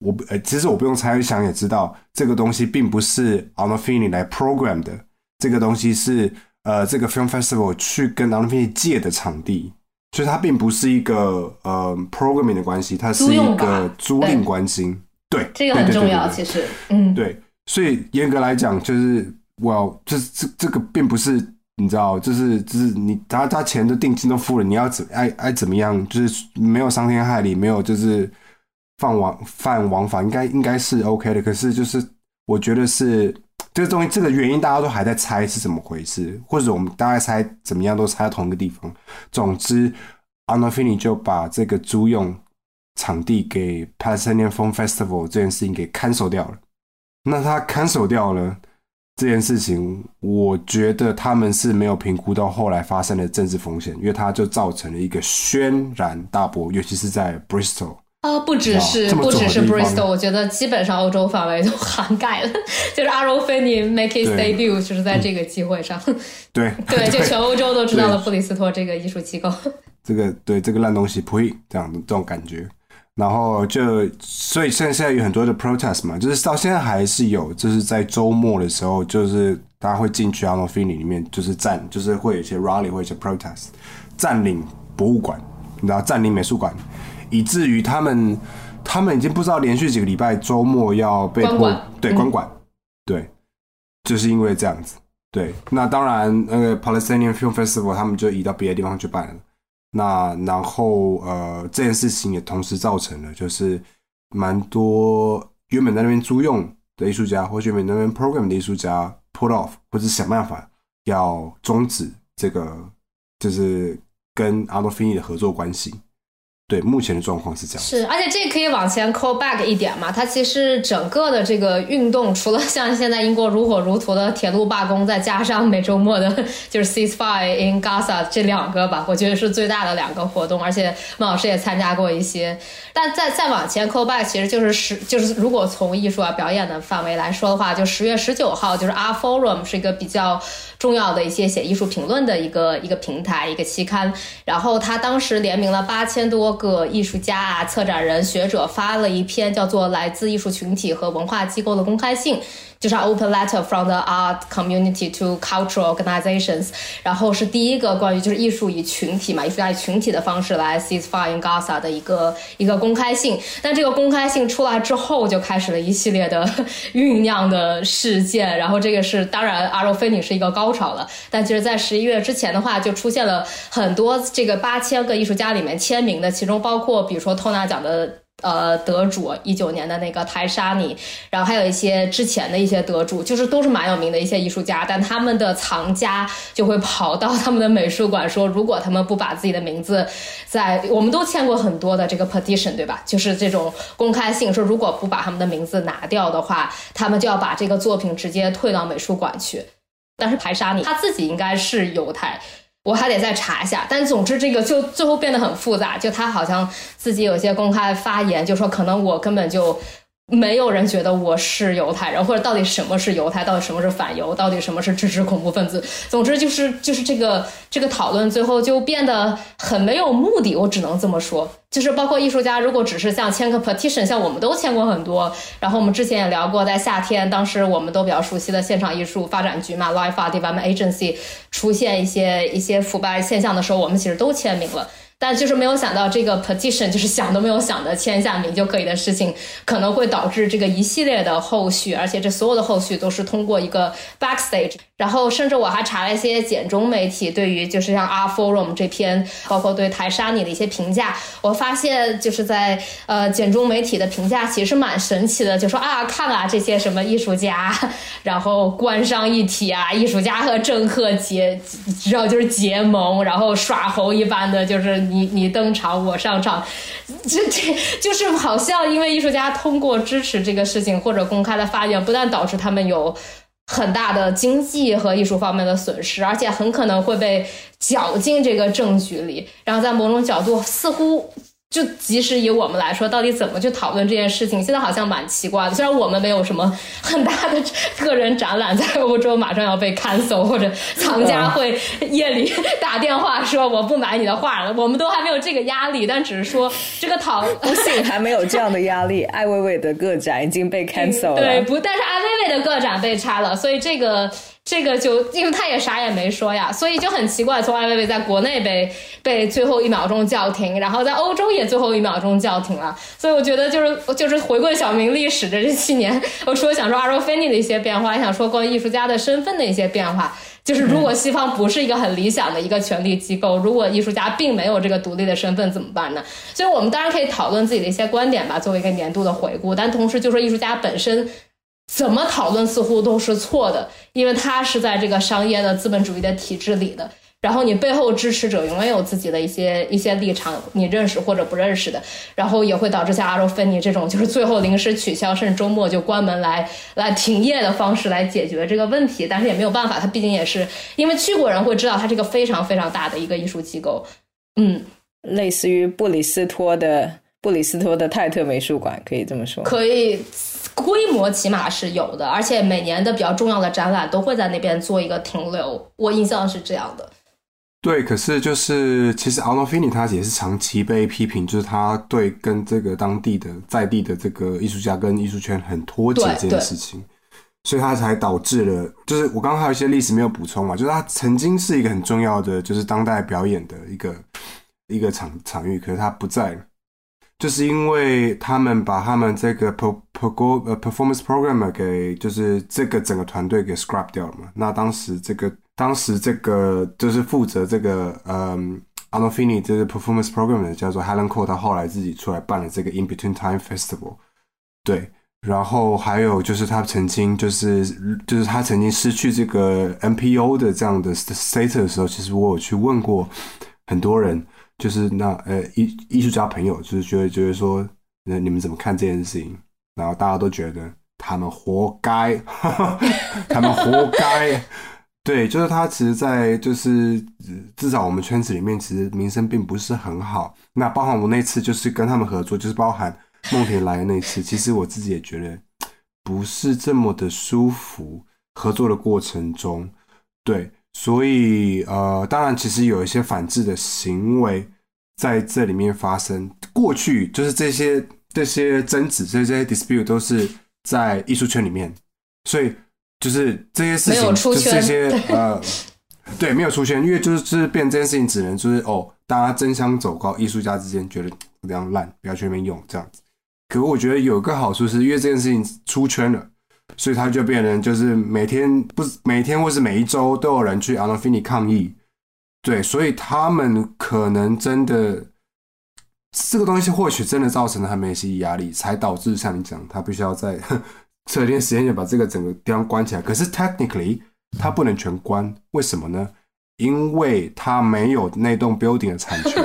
我呃其实我不用猜想也知道，这个东西并不是 Anofini 来 program 的，这个东西是。呃，这个 film festival 去跟 p i 借的场地，所以它并不是一个呃 programming 的关系，它是一个租赁关系。对，这个很重要，其实，嗯，对，所以严格来讲，就是我就是这这个并不是你知道，就是就是你他他钱的定金都付了，你要怎爱爱怎么样，就是没有伤天害理，没有就是犯王犯王法，应该应该是 OK 的。可是就是我觉得是。这个东西，这个原因大家都还在猜是怎么回事，或者我们大概猜怎么样都猜到同一个地方。总之 a n o f i n i 就把这个租用场地给 Palestinian Film Festival 这件事情给看守掉了。那他看守掉了，这件事情，我觉得他们是没有评估到后来发生的政治风险，因为它就造成了一个轩然大波，尤其是在 Bristol。啊，不只是不只是 Bristol，我觉得基本上欧洲范围都 [LAUGHS] 涵盖了。就是阿罗菲尼 make his debut，就是在这个机会上。[LAUGHS] 对对，[LAUGHS] 就全欧洲都知道了布里斯托这个艺术机构。这个对这个烂东西呸，这样的这种感觉。然后就所以现在现在有很多的 protest 嘛，就是到现在还是有，就是在周末的时候，就是大家会进去阿罗菲尼里面，就是占，就是会有一些 rally 或一些 protest，占领博物馆，你知道，占领美术馆。以至于他们，他们已经不知道连续几个礼拜周末要被迫对关馆，对，就是因为这样子。对，那当然那个 Palestinian Film Festival 他们就移到别的地方去办了。那然后呃，这件事情也同时造成了，就是蛮多原本在那边租用的艺术家，或原本那边 program 的艺术家 put off，或者想办法要终止这个，就是跟阿诺菲尼的合作关系。对，目前的状况是这样。是，而且这可以往前 call back 一点嘛？它其实整个的这个运动，除了像现在英国如火如荼的铁路罢工，再加上每周末的就是 ceasefire in Gaza 这两个吧，我觉得是最大的两个活动。而且孟老师也参加过一些。但再再往前 call back，其实就是十，就是如果从艺术啊表演的范围来说的话，就十月十九号，就是 Art Forum 是一个比较重要的一些写艺术评论的一个一个平台，一个期刊。然后他当时联名了八千多。个艺术家啊，策展人、学者发了一篇叫做《来自艺术群体和文化机构的公开信》。就是 open letter from the art community to cultural organizations，然后是第一个关于就是艺术以群体嘛，艺术家以群体的方式来 ceasefire in Gaza 的一个一个公开信。但这个公开信出来之后，就开始了一系列的 [LAUGHS] 酝酿的事件。然后这个是当然，阿罗菲尼是一个高潮了。但其实，在十一月之前的话，就出现了很多这个八千个艺术家里面签名的，其中包括比如说托纳奖的。呃，得主一九年的那个台沙尼，然后还有一些之前的一些得主，就是都是蛮有名的一些艺术家，但他们的藏家就会跑到他们的美术馆说，如果他们不把自己的名字在，我们都签过很多的这个 petition，对吧？就是这种公开信，说如果不把他们的名字拿掉的话，他们就要把这个作品直接退到美术馆去。但是排沙尼他自己应该是犹太。我还得再查一下，但总之这个就最后变得很复杂。就他好像自己有些公开发言，就说可能我根本就。没有人觉得我是犹太人，或者到底什么是犹太，到底什么是反犹，到底什么是支持恐怖分子。总之就是就是这个这个讨论最后就变得很没有目的。我只能这么说，就是包括艺术家，如果只是像签个 petition，像我们都签过很多。然后我们之前也聊过，在夏天，当时我们都比较熟悉的现场艺术发展局嘛，Live Art Development Agency 出现一些一些腐败现象的时候，我们其实都签名了。但就是没有想到，这个 petition 就是想都没有想的签下名就可以的事情，可能会导致这个一系列的后续，而且这所有的后续都是通过一个 backstage。然后，甚至我还查了一些简中媒体对于就是像 Art Forum 这篇，包括对台沙尼的一些评价，我发现就是在呃简中媒体的评价其实蛮神奇的，就说啊，看啊这些什么艺术家，然后官商一体啊，艺术家和政客结，知道就是结盟，然后耍猴一般的，就是你你登场我上场，这这就是好像因为艺术家通过支持这个事情或者公开的发言，不但导致他们有。很大的经济和艺术方面的损失，而且很可能会被搅进这个证据里。然后在某种角度，似乎就即使以我们来说，到底怎么去讨论这件事情，现在好像蛮奇怪的。虽然我们没有什么很大的个人展览在欧洲马上要被 cancel，或者藏家会夜里打电话说我不买你的画了，我们都还没有这个压力。但只是说这个讨不信还没有这样的压力。艾薇薇的个展已经被 cancel 了，对，不，但是艾薇薇的个展被拆了，所以这个。这个就因为他也啥也没说呀，所以就很奇怪。从艾薇薇在国内被被最后一秒钟叫停，然后在欧洲也最后一秒钟叫停了。所以我觉得就是就是回归小明历史的这七年，我说想说阿罗菲尼的一些变化，想说关于艺术家的身份的一些变化。就是如果西方不是一个很理想的一个权力机构，如果艺术家并没有这个独立的身份怎么办呢？所以我们当然可以讨论自己的一些观点吧，作为一个年度的回顾。但同时就说艺术家本身。怎么讨论似乎都是错的，因为他是在这个商业的资本主义的体制里的。然后你背后支持者永远有自己的一些一些立场，你认识或者不认识的，然后也会导致像阿罗芬尼这种，就是最后临时取消，甚至周末就关门来来停业的方式来解决这个问题。但是也没有办法，他毕竟也是因为去过人会知道，他这个非常非常大的一个艺术机构，嗯，类似于布里斯托的布里斯托的泰特美术馆，可以这么说。可以，规模起码是有的，而且每年的比较重要的展览都会在那边做一个停留。我印象是这样的。对，可是就是其实 Arnolfini 他也是长期被批评，就是他对跟这个当地的在地的这个艺术家跟艺术圈很脱节这件事情，所以他才导致了，就是我刚刚还有一些历史没有补充嘛，就是他曾经是一个很重要的就是当代表演的一个一个场场域，可是他不在，就是因为他们把他们这个 per per 呃 performance programmer 给就是这个整个团队给 scrap 掉了嘛，那当时这个。当时这个就是负责这个嗯 a n o f i n i 这个 performance programmer 叫做 Helen Cole，他后来自己出来办了这个 In Between Time Festival，对，然后还有就是他曾经就是就是他曾经失去这个 NPO 的这样的 status 的时候，其实我有去问过很多人，就是那呃艺艺术家朋友，就是觉得觉得说，那你们怎么看这件事情？然后大家都觉得他们活该，[LAUGHS] 他们活该。[LAUGHS] 对，就是他，其实，在就是至少我们圈子里面，其实名声并不是很好。那包含我那次就是跟他们合作，就是包含梦田来的那次，[LAUGHS] 其实我自己也觉得不是这么的舒服。合作的过程中，对，所以呃，当然，其实有一些反制的行为在这里面发生。过去就是这些这些争执，这些 dispute 都是在艺术圈里面，所以。就是这些事情，就这些呃，对，没有出圈，因为就是就是变这件事情，只能就是哦，大家争相走高，艺术家之间觉得这样烂，不要去那边用这样子。可我觉得有个好处是，因为这件事情出圈了，所以他就变成就是每天不是每天或是每一周都有人去 a n o f i n i 抗议，对，所以他们可能真的这个东西或许真的造成了他们一些压力，才导致像你讲，他必须要在。[LAUGHS] 这点时间就把这个整个地方关起来，可是 technically 他不能全关，为什么呢？因为他没有那栋 building 的产权，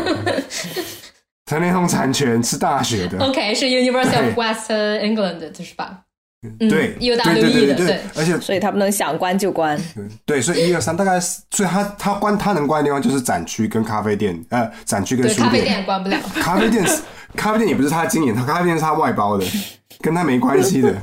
[LAUGHS] 他那栋产权是大学的。OK，是 University of [LAUGHS] Western England，就是吧？对，U W E 的，对，而且所以他不能想关就关。对，所以一二三大概，所以他他关他能关的地方就是展区跟咖啡店，呃，展区跟书店。咖啡店关不了。咖啡店，咖啡店也不是他经营，他咖啡店是他外包的，跟他没关系的。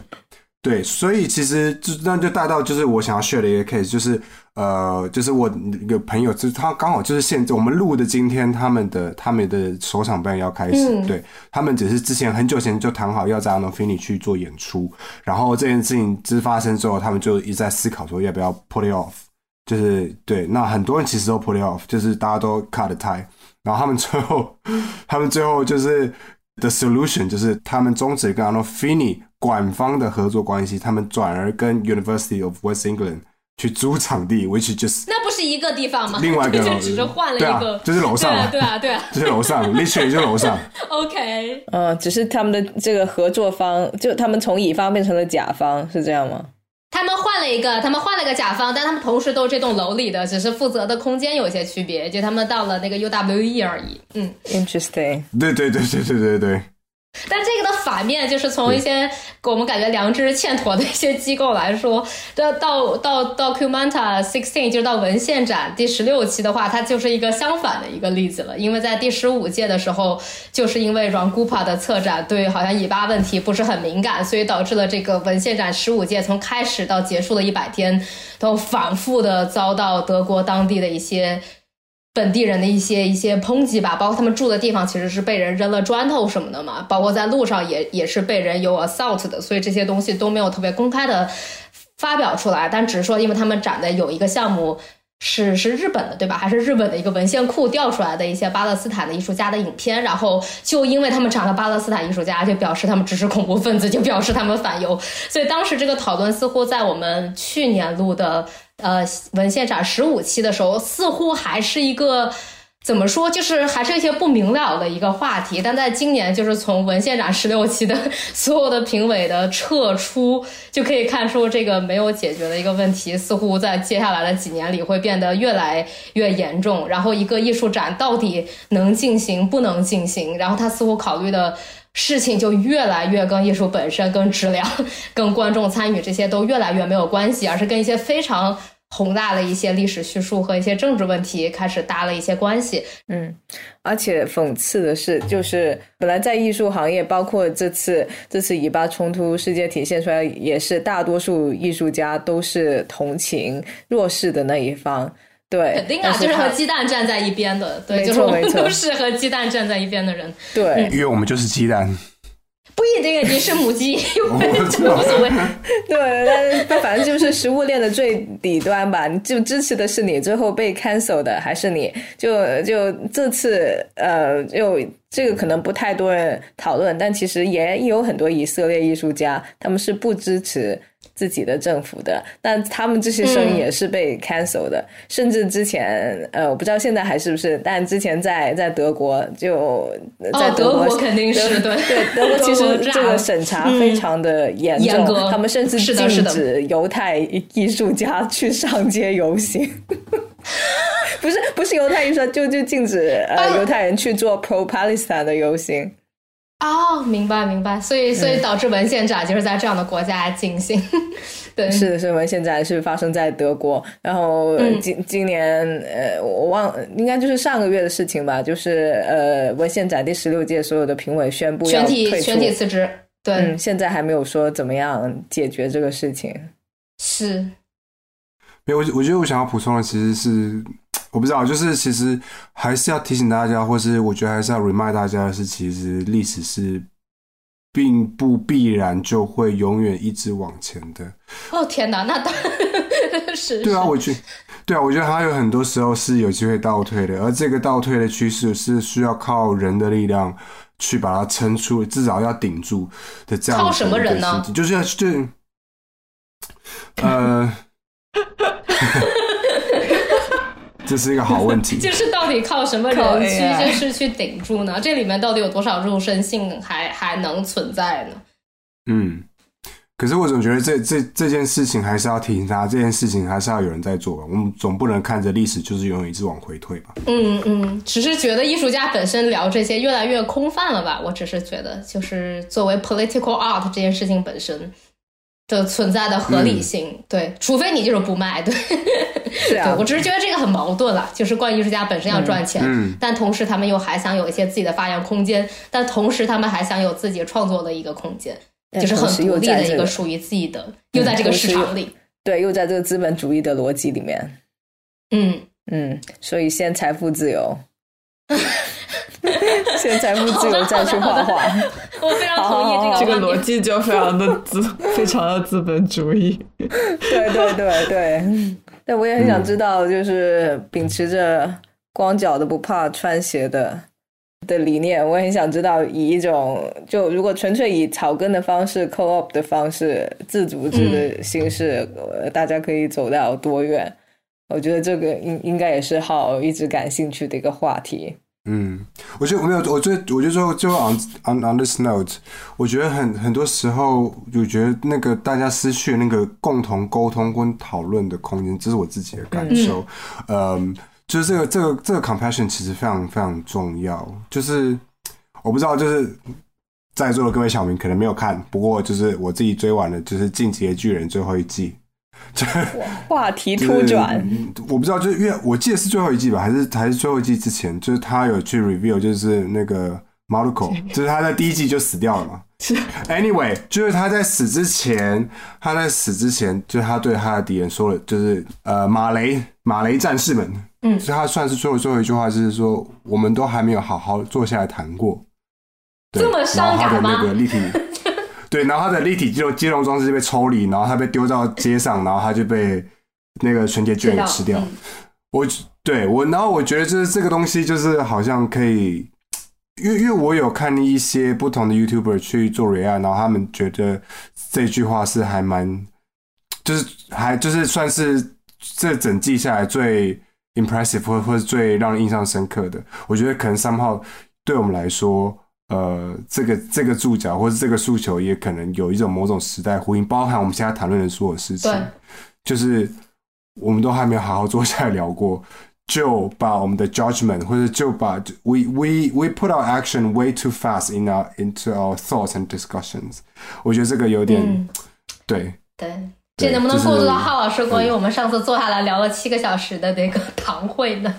对，所以其实就那就带到就是我想要 share 的一个 case，就是呃，就是我一个朋友，就是他刚好就是现在我们录的今天，他们的他们的首场表演要开始，对他们只是之前很久前就谈好要在 Anofini 去做演出，然后这件事情之发生之后，他们就一直在思考说要不要 put it off，就是对，那很多人其实都 put it off，就是大家都 cut tie，然后他们最后 [LAUGHS] 他们最后就是 the solution 就是他们终止跟 Anofini。管方的合作关系，他们转而跟 University of West England 去租场地，which just 那不是一个地方吗？另外一个 [LAUGHS] 就只是换了一个，就是楼上，对啊，对啊，[LAUGHS] 就是楼上，literally 就楼上。[LAUGHS] OK，嗯，只是他们的这个合作方，就他们从乙方变成了甲方，是这样吗？他们换了一个，他们换了个甲方，但他们同时都是这栋楼里的，只是负责的空间有些区别，就他们到了那个 UWE 而已。嗯，interesting。对对对对对对对。但这个的反面就是从一些我们感觉良知欠妥的一些机构来说，到到到到 Cumanta Sixteen，就是到文献展第十六期的话，它就是一个相反的一个例子了。因为在第十五届的时候，就是因为 Rangupa 的策展对好像以巴问题不是很敏感，所以导致了这个文献展十五届从开始到结束的一百天，都反复的遭到德国当地的一些。本地人的一些一些抨击吧，包括他们住的地方其实是被人扔了砖头什么的嘛，包括在路上也也是被人有 assault 的，所以这些东西都没有特别公开的发表出来，但只是说因为他们展的有一个项目是是日本的对吧？还是日本的一个文献库调出来的一些巴勒斯坦的艺术家的影片，然后就因为他们展了巴勒斯坦艺术家，就表示他们支持恐怖分子，就表示他们反犹，所以当时这个讨论似乎在我们去年录的。呃，文献展十五期的时候，似乎还是一个怎么说，就是还是一些不明了的一个话题。但在今年，就是从文献展十六期的所有的评委的撤出，就可以看出这个没有解决的一个问题，似乎在接下来的几年里会变得越来越严重。然后，一个艺术展到底能进行不能进行，然后他似乎考虑的事情就越来越跟艺术本身、跟质量、跟观众参与这些都越来越没有关系，而是跟一些非常。宏大的一些历史叙述和一些政治问题开始搭了一些关系，嗯，而且讽刺的是，就是本来在艺术行业，包括这次这次以巴冲突事件体现出来，也是大多数艺术家都是同情弱势的那一方，对，肯定啊，就是和鸡蛋站在一边的，对，就是我们都是和鸡蛋站在一边的人，对，因为我们就是鸡蛋。不一定，你是母鸡，无所谓。对，但但反正就是食物链的最底端吧。就支持的是你，最后被 cancel 的还是你。就就这次，呃，就这个可能不太多人讨论，但其实也有很多以色列艺术家，他们是不支持。自己的政府的，但他们这些声音也是被 cancel 的，甚至之前呃，我不知道现在还是不是，但之前在在德国就在德国肯定是对。对 [LAUGHS] 德国其实这个审查非常的严重，他们甚至禁止犹太艺术家去上街游行，[LAUGHS] 不是不是犹太艺术就就禁止呃犹太人去做 pro Palestine 的游行。哦，明白明白，所以所以导致文献展就是在这样的国家进行。对，是的，是文献展是发生在德国，然后今今年呃，我忘应该就是上个月的事情吧，就是呃，文献展第十六届所有的评委宣布全体全体辞职。对，现在还没有说怎么样解决这个事情。是，没有，我我觉得我想要补充的其实是。我不知道，就是其实还是要提醒大家，或是我觉得还是要 remind 大家的是，其实历史是并不必然就会永远一直往前的。哦天哪，那当然是。对啊，我觉对啊，我觉得它有很多时候是有机会倒退的，而这个倒退的趋势是需要靠人的力量去把它撑出，至少要顶住的这样。靠什么人呢？就是要就呃。[LAUGHS] 这是一个好问题，[LAUGHS] 就是到底靠什么人去就是去顶住呢？这里面到底有多少肉身性还还能存在呢？嗯，可是我总觉得这这这件事情还是要提醒大家，这件事情还是要有人在做吧。我们总不能看着历史就是永远一直往回退吧？嗯嗯，只是觉得艺术家本身聊这些越来越空泛了吧？我只是觉得，就是作为 political art 这件事情本身。的存在的合理性，对，除非你就是不卖，对，[LAUGHS] 是啊，我只是觉得这个很矛盾了，就是关于艺术家本身要赚钱，但同时他们又还想有一些自己的发扬空间，但同时他们还想有自己创作的一个空间，就是很独立的一个属于自己的，又在这个市场里，对，又在这个资本主义的逻辑里面，嗯。嗯，所以先财富自由。[LAUGHS] 先财富自由，再去画画。我非常同意这个这个逻辑，就非常的资，非常的资本主义。对对对对，但我也很想知道，就是秉持着光脚的不怕穿鞋的的理念，我很想知道，以一种就如果纯粹以草根的方式、co-op 的方式、自组织的形式，大家可以走到多远？我觉得这个应应该也是好一直感兴趣的一个话题。嗯，我觉得我没有，我觉得我觉得最后最后 on on on this note，我觉得很很多时候，我觉得那个大家失去那个共同沟通跟讨论的空间，这是我自己的感受。嗯，就是这个这个这个 compassion 其实非常非常重要。就是我不知道，就是在座的各位小明可能没有看，不过就是我自己追完了，就是《进击的巨人》最后一季。[LAUGHS] 话题突转，我不知道，就是因为我记得是最后一季吧，还是还是最后一季之前，就是他有去 review，就是那个 Marco，[LAUGHS] 就是他在第一季就死掉了嘛。Anyway，就是他在死之前，他在死之前，就是他对他的敌人说了，就是呃马雷马雷战士们，嗯，所以他算是最后最后一句话，就是说我们都还没有好好坐下来谈过，这么伤感吗？立体。对，然后他的立体肌肉肌肉装置就被抽离，然后他被丢到街上，然后他就被那个纯洁卷给吃掉。我对我，然后我觉得就是这个东西，就是好像可以，因为因为我有看一些不同的 YouTuber 去做 react，然后他们觉得这句话是还蛮，就是还就是算是这整季下来最 impressive 或或是最让人印象深刻的。我觉得可能三号对我们来说，呃，这个这个注脚或者这个诉求，也可能有一种某种时代呼应，包含我们现在谈论的所有事情，就是我们都还没有好好坐下来聊过。就把我们的 judgment 或者就把 we we we put our action way too fast in our into our thoughts and discussions。我觉得这个有点对对，这能不能过渡到浩老师关于我们上次坐下来聊了七个小时的那个 [LAUGHS] 堂会呢？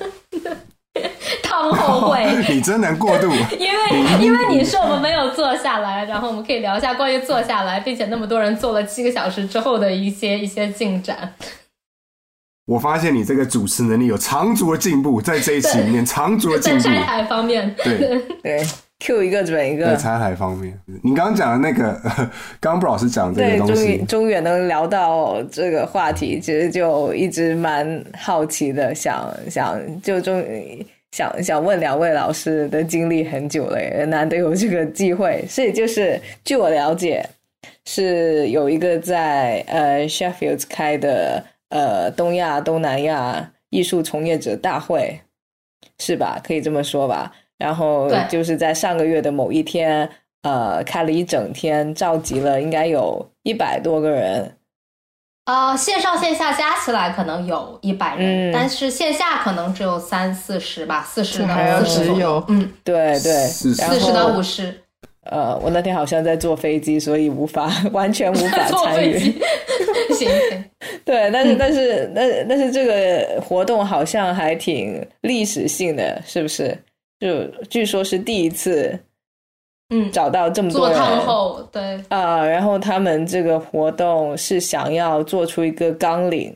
汤后会，[LAUGHS] 你真能过度，[LAUGHS] 因为因为你是我们没有坐下来，然后我们可以聊一下关于坐下来，并且那么多人坐了七个小时之后的一些一些进展。我发现你这个主持能力有长足的进步，在这一期里面长足的进步。在拆台方面，对对，Q 一个准一个。在拆台方面，你刚刚讲的那个，[LAUGHS] 刚刚布老师讲这个东西，终于终于能聊到这个话题，其实就一直蛮好奇的，想想就终于想想问两位老师的经历很久了，难得有这个机会。所以就是据我了解，是有一个在呃 Sheffield 开的。呃，东亚、东南亚艺术从业者大会是吧？可以这么说吧。然后就是在上个月的某一天，呃，开了一整天，召集了应该有一百多个人。呃，线上线下加起来可能有一百人，但是线下可能只有三四十吧，四十到四十有。嗯，对对，四十到五十。呃，我那天好像在坐飞机，所以无法 [LAUGHS] 完全无法 [LAUGHS] 参与。[LAUGHS] 行，对，但是但是但但是这个活动好像还挺历史性的，是不是？就据说是第一次，嗯，找到这么多人。后，对啊，然后他们这个活动是想要做出一个纲领，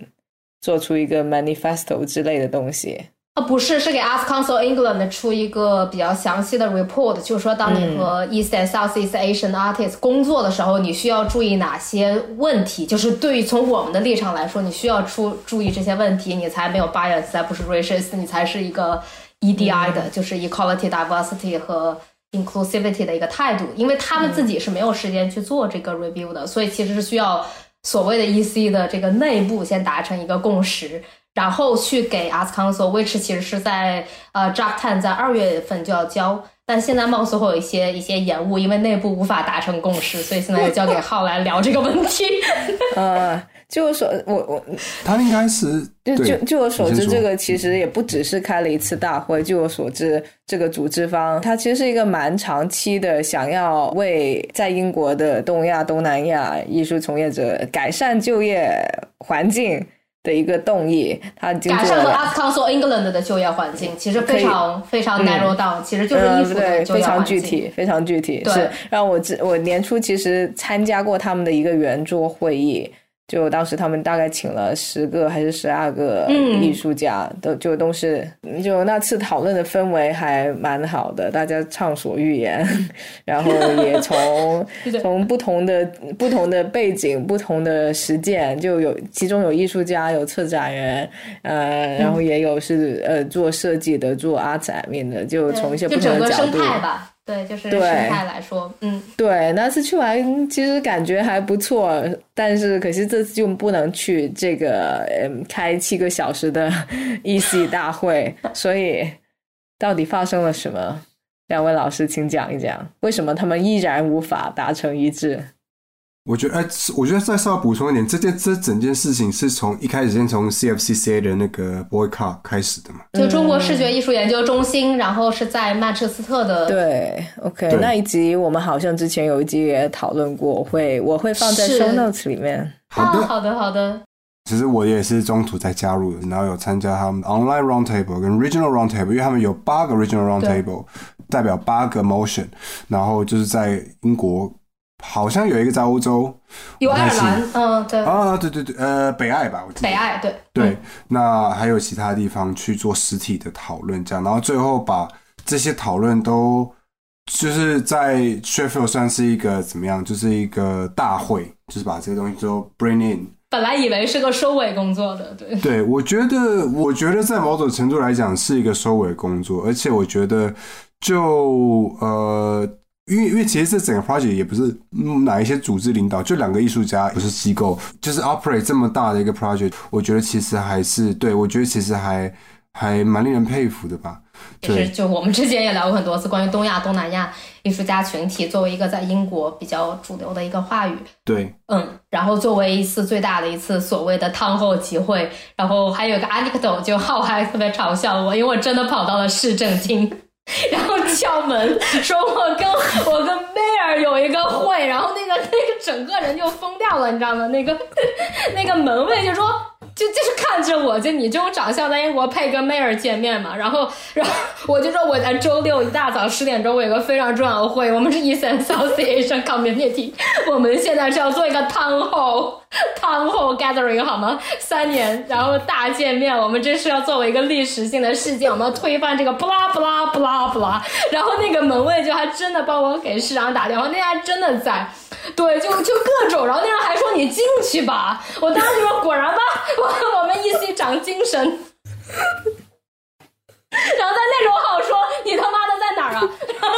做出一个 manifesto 之类的东西。啊，不是，是给 Art Council England 出一个比较详细的 report，就是说，当你和 East and Southeast Asian artists 工作的时候，你需要注意哪些问题？就是对于从我们的立场来说，你需要出注意这些问题，你才没有 bias，才不是 racist，你才是一个 EDI 的，就是 equality、diversity 和 inclusivity 的一个态度。因为他们自己是没有时间去做这个 review 的，所以其实是需要所谓的 EC 的这个内部先达成一个共识。然后去给 Ask Council，which 其实是在呃 Draft Ten 在二月份就要交，但现在貌似会有一些一些延误，因为内部无法达成共识，所以现在就交给浩来聊这个问题。[LAUGHS] 呃，据我所我我他应该是就就据我所知，这个其实也不只是开了一次大会。据我所知，这个组织方他其实是一个蛮长期的，想要为在英国的东亚、东南亚艺术从业者改善就业环境。的一个动议，它改善和 Art Council England 的就业环境其实非常非常 narrow down，其实就是艺术的就业环境，非常具体，非常具体。是让我我年初其实参加过他们的一个圆桌会议。就当时他们大概请了十个还是十二个艺术家，都就都是就那次讨论的氛围还蛮好的，大家畅所欲言，[LAUGHS] 然后也从 [LAUGHS] 从不同的不同的背景、不同的实践，就有其中有艺术家、有策展人，呃，然后也有是呃做设计的、做 art 面的，就从一些不同的角度。对，就是生态来说，嗯，对，那次去玩其实感觉还不错，但是可惜这次就不能去这个嗯开七个小时的 [LAUGHS] EC 大会，[LAUGHS] 所以到底发生了什么？两位老师，请讲一讲，为什么他们依然无法达成一致？我觉得，哎，我觉得再稍微补充一点，这件这整件事情是从一开始先从 CFCCA 的那个 boycott 开始的嘛？就中国视觉艺术研究中心，然后是在曼彻斯特的。对，OK，那一集我们好像之前有一集也讨论过，会我会放在 show notes 里面。好的，好的，好的。其实我也是中途才加入的，然后有参加他们 online roundtable 跟 regional roundtable，因为他们有八个 regional roundtable，代表八个 motion，然后就是在英国。好像有一个在欧洲，有爱尔兰，嗯，对，啊，对对对，呃，北爱吧，我记得。北爱，对。对，那还有其他地方去做实体的讨论，这样，然后最后把这些讨论都，就是在 Sheffield 算是一个怎么样，就是一个大会，就是把这些东西都 bring in。本来以为是个收尾工作的，对。对，我觉得，我觉得在某种程度来讲是一个收尾工作，而且我觉得，就呃。因为因为其实这整个 project 也不是哪一些组织领导，就两个艺术家，不是机构，就是 operate 这么大的一个 project，我觉得其实还是对我觉得其实还还蛮令人佩服的吧。其实就我们之前也聊过很多次关于东亚、东南亚艺术家群体作为一个在英国比较主流的一个话语，对，嗯，然后作为一次最大的一次所谓的汤后集会，然后还有一个 anecdote，就浩还特别嘲笑我，因为我真的跑到了市政厅，[LAUGHS] 然后敲门说我跟我跟贝尔有一个会，然后那个那个整个人就疯掉了，你知道吗？那个 [LAUGHS] 那个门卫就说。就就是看着我，就你这种长相在英国配跟 Mayor 见面嘛，然后然后我就说我在周六一大早十点钟我有个非常重要的会，我们是 East and South Asian Community，[LAUGHS] 我们现在是要做一个 town hall town hall gathering 好吗？三年然后大见面，我们这是要作为一个历史性的事件，我们要推翻这个布拉布拉布拉布拉，然后那个门卫就还真的帮我给市长打电话，那还真的在。对，就就各种，然后那人还说你进去吧，我当时说果然吧，[LAUGHS] 我我们一起长精神。[LAUGHS] 然后在那种好说你他妈的在哪儿啊？然 [LAUGHS] 后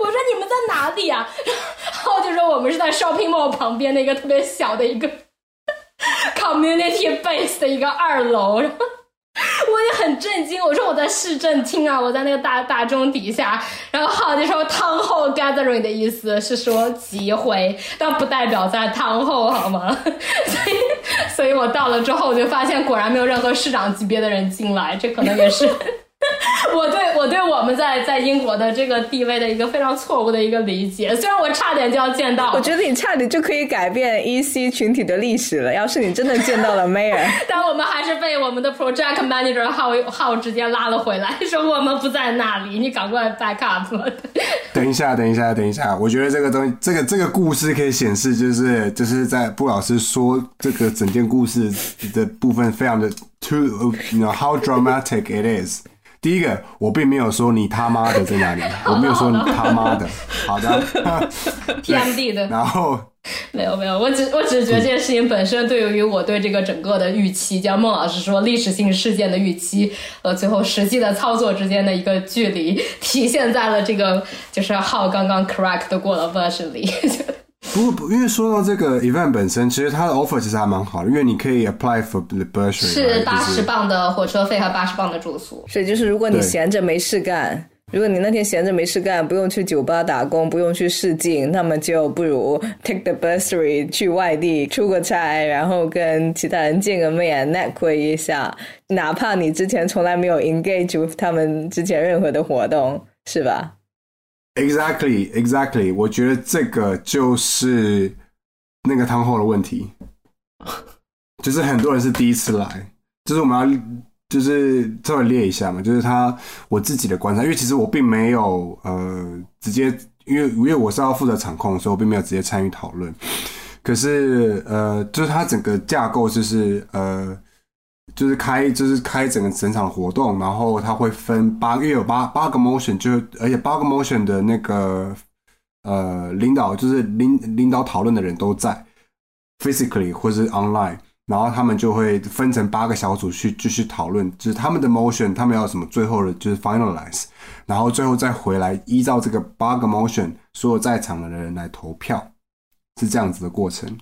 我说你们在哪里啊？然后就说我们是在 shopping mall 旁边的一个特别小的一个 community base 的一个二楼。[LAUGHS] 我也很震惊，我说我在市政厅啊，我在那个大大钟底下，然后好就说汤后 gathering 的意思是说集会，但不代表在汤后好吗？[LAUGHS] 所以，所以我到了之后，我就发现果然没有任何市长级别的人进来，这可能也是。[LAUGHS] 我对我对我们在在英国的这个地位的一个非常错误的一个理解，虽然我差点就要见到，我觉得你差点就可以改变 EC 群体的历史了。要是你真的见到了 [LAUGHS] Mayor，但我们还是被我们的 Project Manager 号号直接拉了回来，[LAUGHS] 说我们不在那里，你赶快 back up。等一下，等一下，等一下，我觉得这个东西，这个这个故事可以显示，就是就是在布老师说这个整件故事的部分，非常的 too，you know how dramatic it is。第一个，我并没有说你他妈的在哪里，[LAUGHS] 我没有说你他妈的。好的，[LAUGHS] TMD 的。[LAUGHS] 然后没有没有，我只我只是觉得这件事情本身对于我对这个整个的预期，像孟老师说历史性事件的预期和最后实际的操作之间的一个距离，体现在了这个就是号刚刚 correct 过了 version 里。不不，因为说到这个 event 本身，其实它的 offer 其实还蛮好的，因为你可以 apply for the bursary，是八十磅的火车费和八十磅的住宿。所以就是如果你闲着没事干，如果你那天闲着没事干，不用去酒吧打工，不用去试镜，那么就不如 take the bursary 去外地出个差，然后跟其他人见个面，network 一下，哪怕你之前从来没有 engage with 他们之前任何的活动，是吧？Exactly, exactly。我觉得这个就是那个汤后的问题，就是很多人是第一次来，就是我们要就是稍微列一下嘛，就是他我自己的观察，因为其实我并没有呃直接，因为因为我是要负责场控，所以我并没有直接参与讨论。可是呃，就是它整个架构就是呃。就是开，就是开整个整场活动，然后它会分八，因为有八八个 motion，就而且八个 motion 的那个呃领导，就是领领导讨论的人都在，physically 或是 online，然后他们就会分成八个小组去继续讨论，就是他们的 motion，他们要什么最后的就是 finalize，然后最后再回来依照这个八个 motion，所有在场的人来投票，是这样子的过程。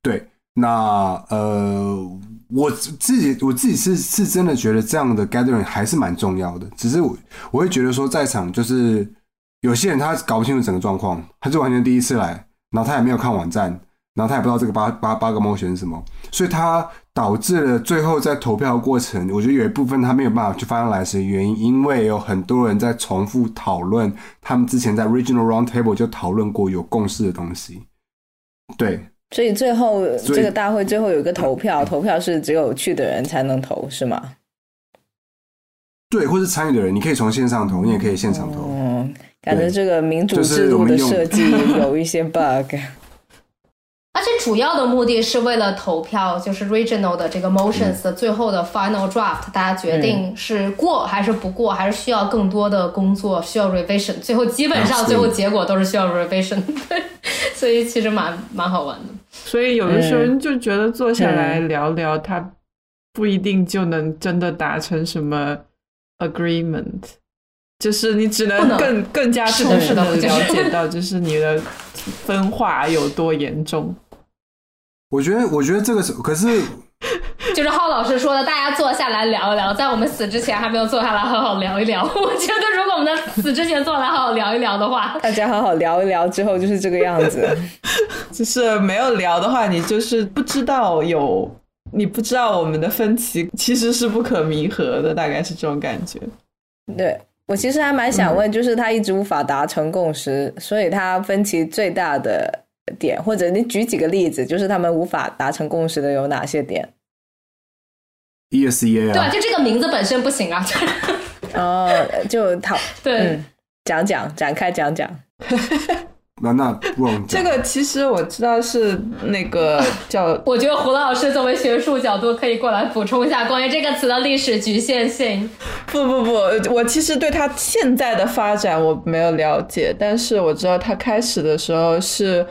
对，那呃。我自己我自己是是真的觉得这样的 gathering 还是蛮重要的，只是我我会觉得说在场就是有些人他搞不清楚整个状况，他就完全第一次来，然后他也没有看网站，然后他也不知道这个八八八个 motion 是什么，所以他导致了最后在投票过程，我觉得有一部分他没有办法去发上来的原因，因为有很多人在重复讨论他们之前在 regional round table 就讨论过有共识的东西，对。所以最后这个大会最后有一个投票，投票是只有去的人才能投，是吗？对，或是参与的人，你可以从线上投，你也可以现场投。嗯，感觉这个民主制度的设计有一些 bug。而且主要的目的是为了投票，就是 regional 的这个 motions 的最后的 final draft，大家决定是过还是不过，还是需要更多的工作，需要 revision。最后基本上最后结果都是需要 revision，对，[LAUGHS] 所以其实蛮蛮好玩的。所以有的时候就觉得坐下来聊聊，他不一定就能真的达成什么 agreement，就是你只能更更加充实的了解到，就是你的分化有多严重。我觉得，我觉得这个是，可是，[LAUGHS] 就就是浩老师说的，大家坐下来聊一聊，在我们死之前还没有坐下来好好聊一聊。[LAUGHS] 我觉得如果我们在死之前坐下来好好聊一聊的话，大家好好聊一聊之后就是这个样子。[LAUGHS] 就是没有聊的话，你就是不知道有，你不知道我们的分歧其实是不可弥合的，大概是这种感觉。对我其实还蛮想问，就是他一直无法达成共识，所以他分歧最大的点，或者你举几个例子，就是他们无法达成共识的有哪些点？ESEA 对就这个名字本身不行啊。[LAUGHS] 哦，就讨对，嗯讲讲展开讲讲。那那不用讲这个其实我知道是那个叫 [LAUGHS] 我觉得胡老师作为学术角度可以过来补充一下关于这个词的历史局限性。不不不，我其实对他现在的发展我没有了解，但是我知道他开始的时候是，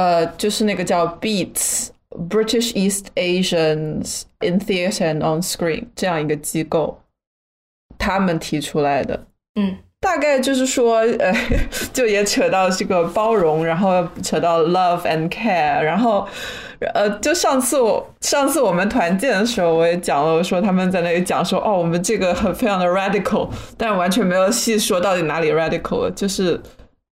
呃，就是那个叫 Beats British East Asians in Theatre and on Screen 这样一个机构，他们提出来的。嗯，大概就是说，呃，就也扯到这个包容，然后扯到 love and care，然后，呃，就上次我上次我们团建的时候，我也讲了，说他们在那里讲说，哦，我们这个很非常的 radical，但完全没有细说到底哪里 radical，了就是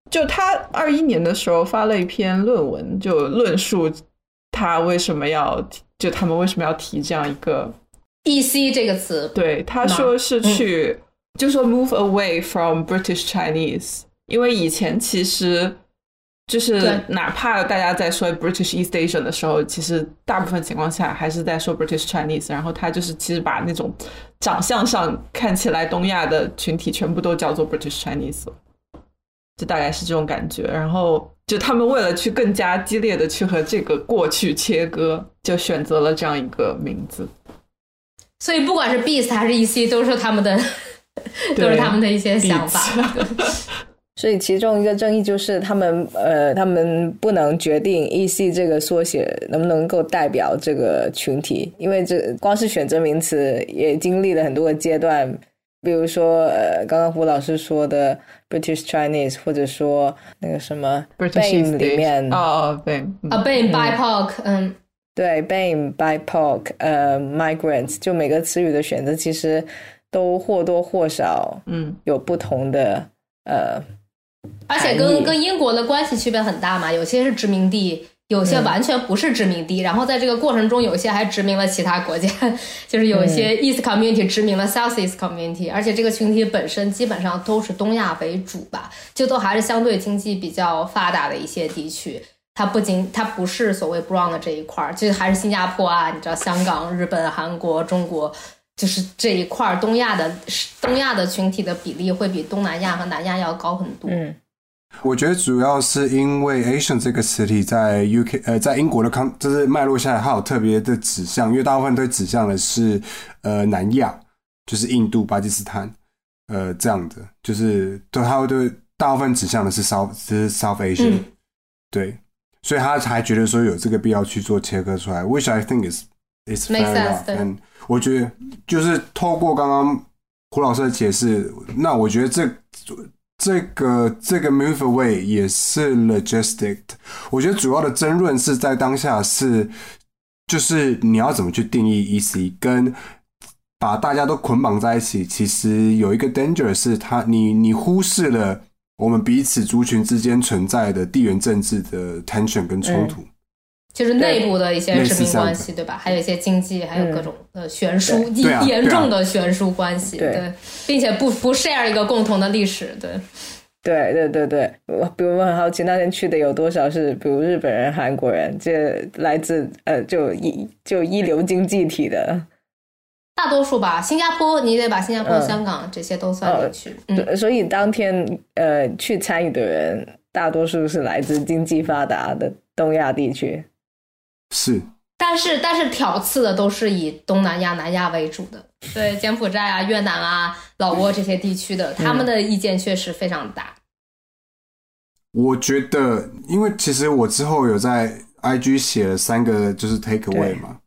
就他二一年的时候发了一篇论文，就论述他为什么要提就他们为什么要提这样一个 “EC” 这个词，对，他说是去，就说 move away from British Chinese，因为以前其实就是哪怕大家在说 British East Asian 的时候，其实大部分情况下还是在说 British Chinese，然后他就是其实把那种长相上看起来东亚的群体全部都叫做 British Chinese 了，就大概是这种感觉。然后就他们为了去更加激烈的去和这个过去切割，就选择了这样一个名字。所以不管是 “beast” 还是 “EC”，都是他们的，[LAUGHS] 都是他们的一些想法。[LAUGHS] 所以其中一个争议就是他们呃，他们不能决定 “EC” 这个缩写能不能够代表这个群体，因为这光是选择名词也经历了很多个阶段，比如说呃，刚刚胡老师说的 British Chinese，或者说那个什么 British BAME 里面哦哦对，嗯啊，被 BIPOC，嗯，对 BAME、BIPOC、呃 Migrants，就每个词语的选择其实都或多或少嗯。有不同的呃而且跟跟英国的关系区别很大嘛，有些是殖民地，有些完全不是殖民地。然后在这个过程中，有些还殖民了其他国家，就是有一些 East Community 殖民了 South East Community，而且这个群体本身基本上都是东亚为主吧，就都还是相对经济比较发达的一些地区。它不仅它不是所谓 brown 的这一块儿，就还是新加坡啊，你知道香港、日本、韩国、中国，就是这一块儿东亚的东亚的群体的比例会比东南亚和南亚要高很多。嗯我觉得主要是因为 Asian 这个词体在 UK 呃在英国的康就是脉络下来，它有特别的指向，因为大部分都指向的是呃南亚，就是印度、巴基斯坦呃这样的，就是都它会对大部分指向的是 South 就是 South Asia，、嗯。对，所以他才觉得说有这个必要去做切割出来，which I think is is fair sense，enough。嗯，我觉得就是透过刚刚胡老师的解释，那我觉得这这个这个 move away 也是 logistic。我觉得主要的争论是在当下是，就是你要怎么去定义 EC，跟把大家都捆绑在一起。其实有一个 danger 是它，你你忽视了我们彼此族群之间存在的地缘政治的 tension 跟冲突。就是内部的一些殖民关系，对吧？还有一些经济，还有各种的悬殊，严重的悬殊关系，对对，并且不不 share 一个共同的历史，对。对对对对，我比如我很好奇，那天去的有多少是比如日本人、韩国人，这来自呃就一就一流经济体的，大多数吧，新加坡你得把新加坡、嗯香港这些都算进去。嗯，对，所以当天呃去参与的人，大多数是来自经济发达的东亚地区。是，但是但是挑刺的都是以东南亚、南亚为主的，对，柬埔寨啊、越南啊、老挝这些地区的，他们的意见确实非常大。我觉得，因为其实我之后有在 IG 写了三个就是 take away 嘛，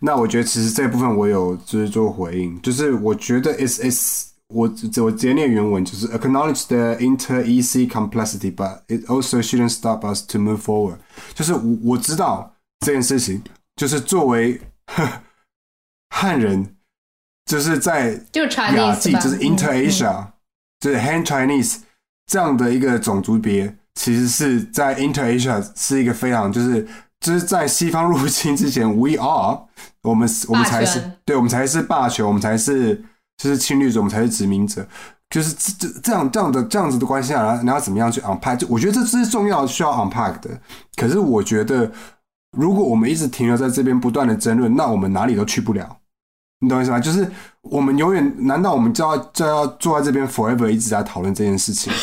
那我觉得其实这部分我有就是做回应，就是我觉得 is is 我我直接念原文就是 acknowledge the inter EC complexity, but it also shouldn't stop us to move forward。就是我我知道这件事情，就是作为 [LAUGHS] 汉人就是在就亚 Chinese 就是 Inter Asia，、就是 Han Chinese 这样的一个种族别，其实是在 Inter Asia 是一个非常就是就是在西方入侵之前，We are 我们我们才是对我们才是霸权，我们才是就是侵略者，我们才是殖民者。就是这这这样这样的这样子的关系下，你要怎么样去 unpack？就我觉得这这是重要需要 unpack 的。可是我觉得，如果我们一直停留在这边不断的争论，那我们哪里都去不了。你懂我意思吗？就是我们永远，难道我们就要就要坐在这边 forever 一直在讨论这件事情吗？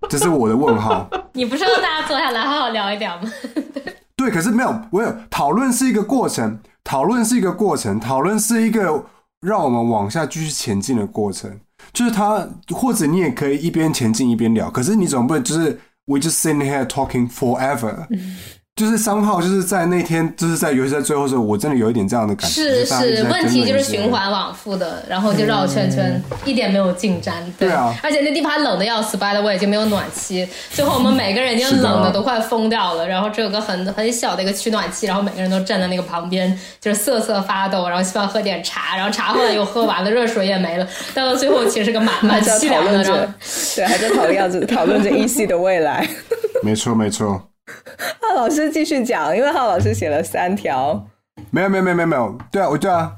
[LAUGHS] 这是我的问号。你不是让大家坐下来好好聊一聊吗？[LAUGHS] 对，可是没有，我有讨论是一个过程，讨论是一个过程，讨论是一个让我们往下继续前进的过程。就是他，或者你也可以一边前进一边聊，可是你总不能就是 we just sitting here talking forever。[LAUGHS] 就是三号，就是在那天，就是在尤其在最后的时候，我真的有一点这样的感觉。是是，问题就是循环往复的，然后就绕圈圈，一点没有进展。对啊而且那地方冷的要死，by the way 就没有暖气，最后我们每个人已经冷的都快疯掉了，然后只有个很很小的一个取暖器，然后每个人都站在那个旁边，就是瑟瑟发抖，然后希望喝点茶，然后茶后来又喝完了，热水也没了，但 [LAUGHS] 到了最后其实是个蛮蛮还在凄凉的，讨论着，对，还在讨论样子讨论着 EC 的未来。没 [LAUGHS] 错 [LAUGHS] 没错，[LAUGHS] 浩老师继续讲，因为浩老师写了三条，没有没有没有没有没有，对啊，我对啊，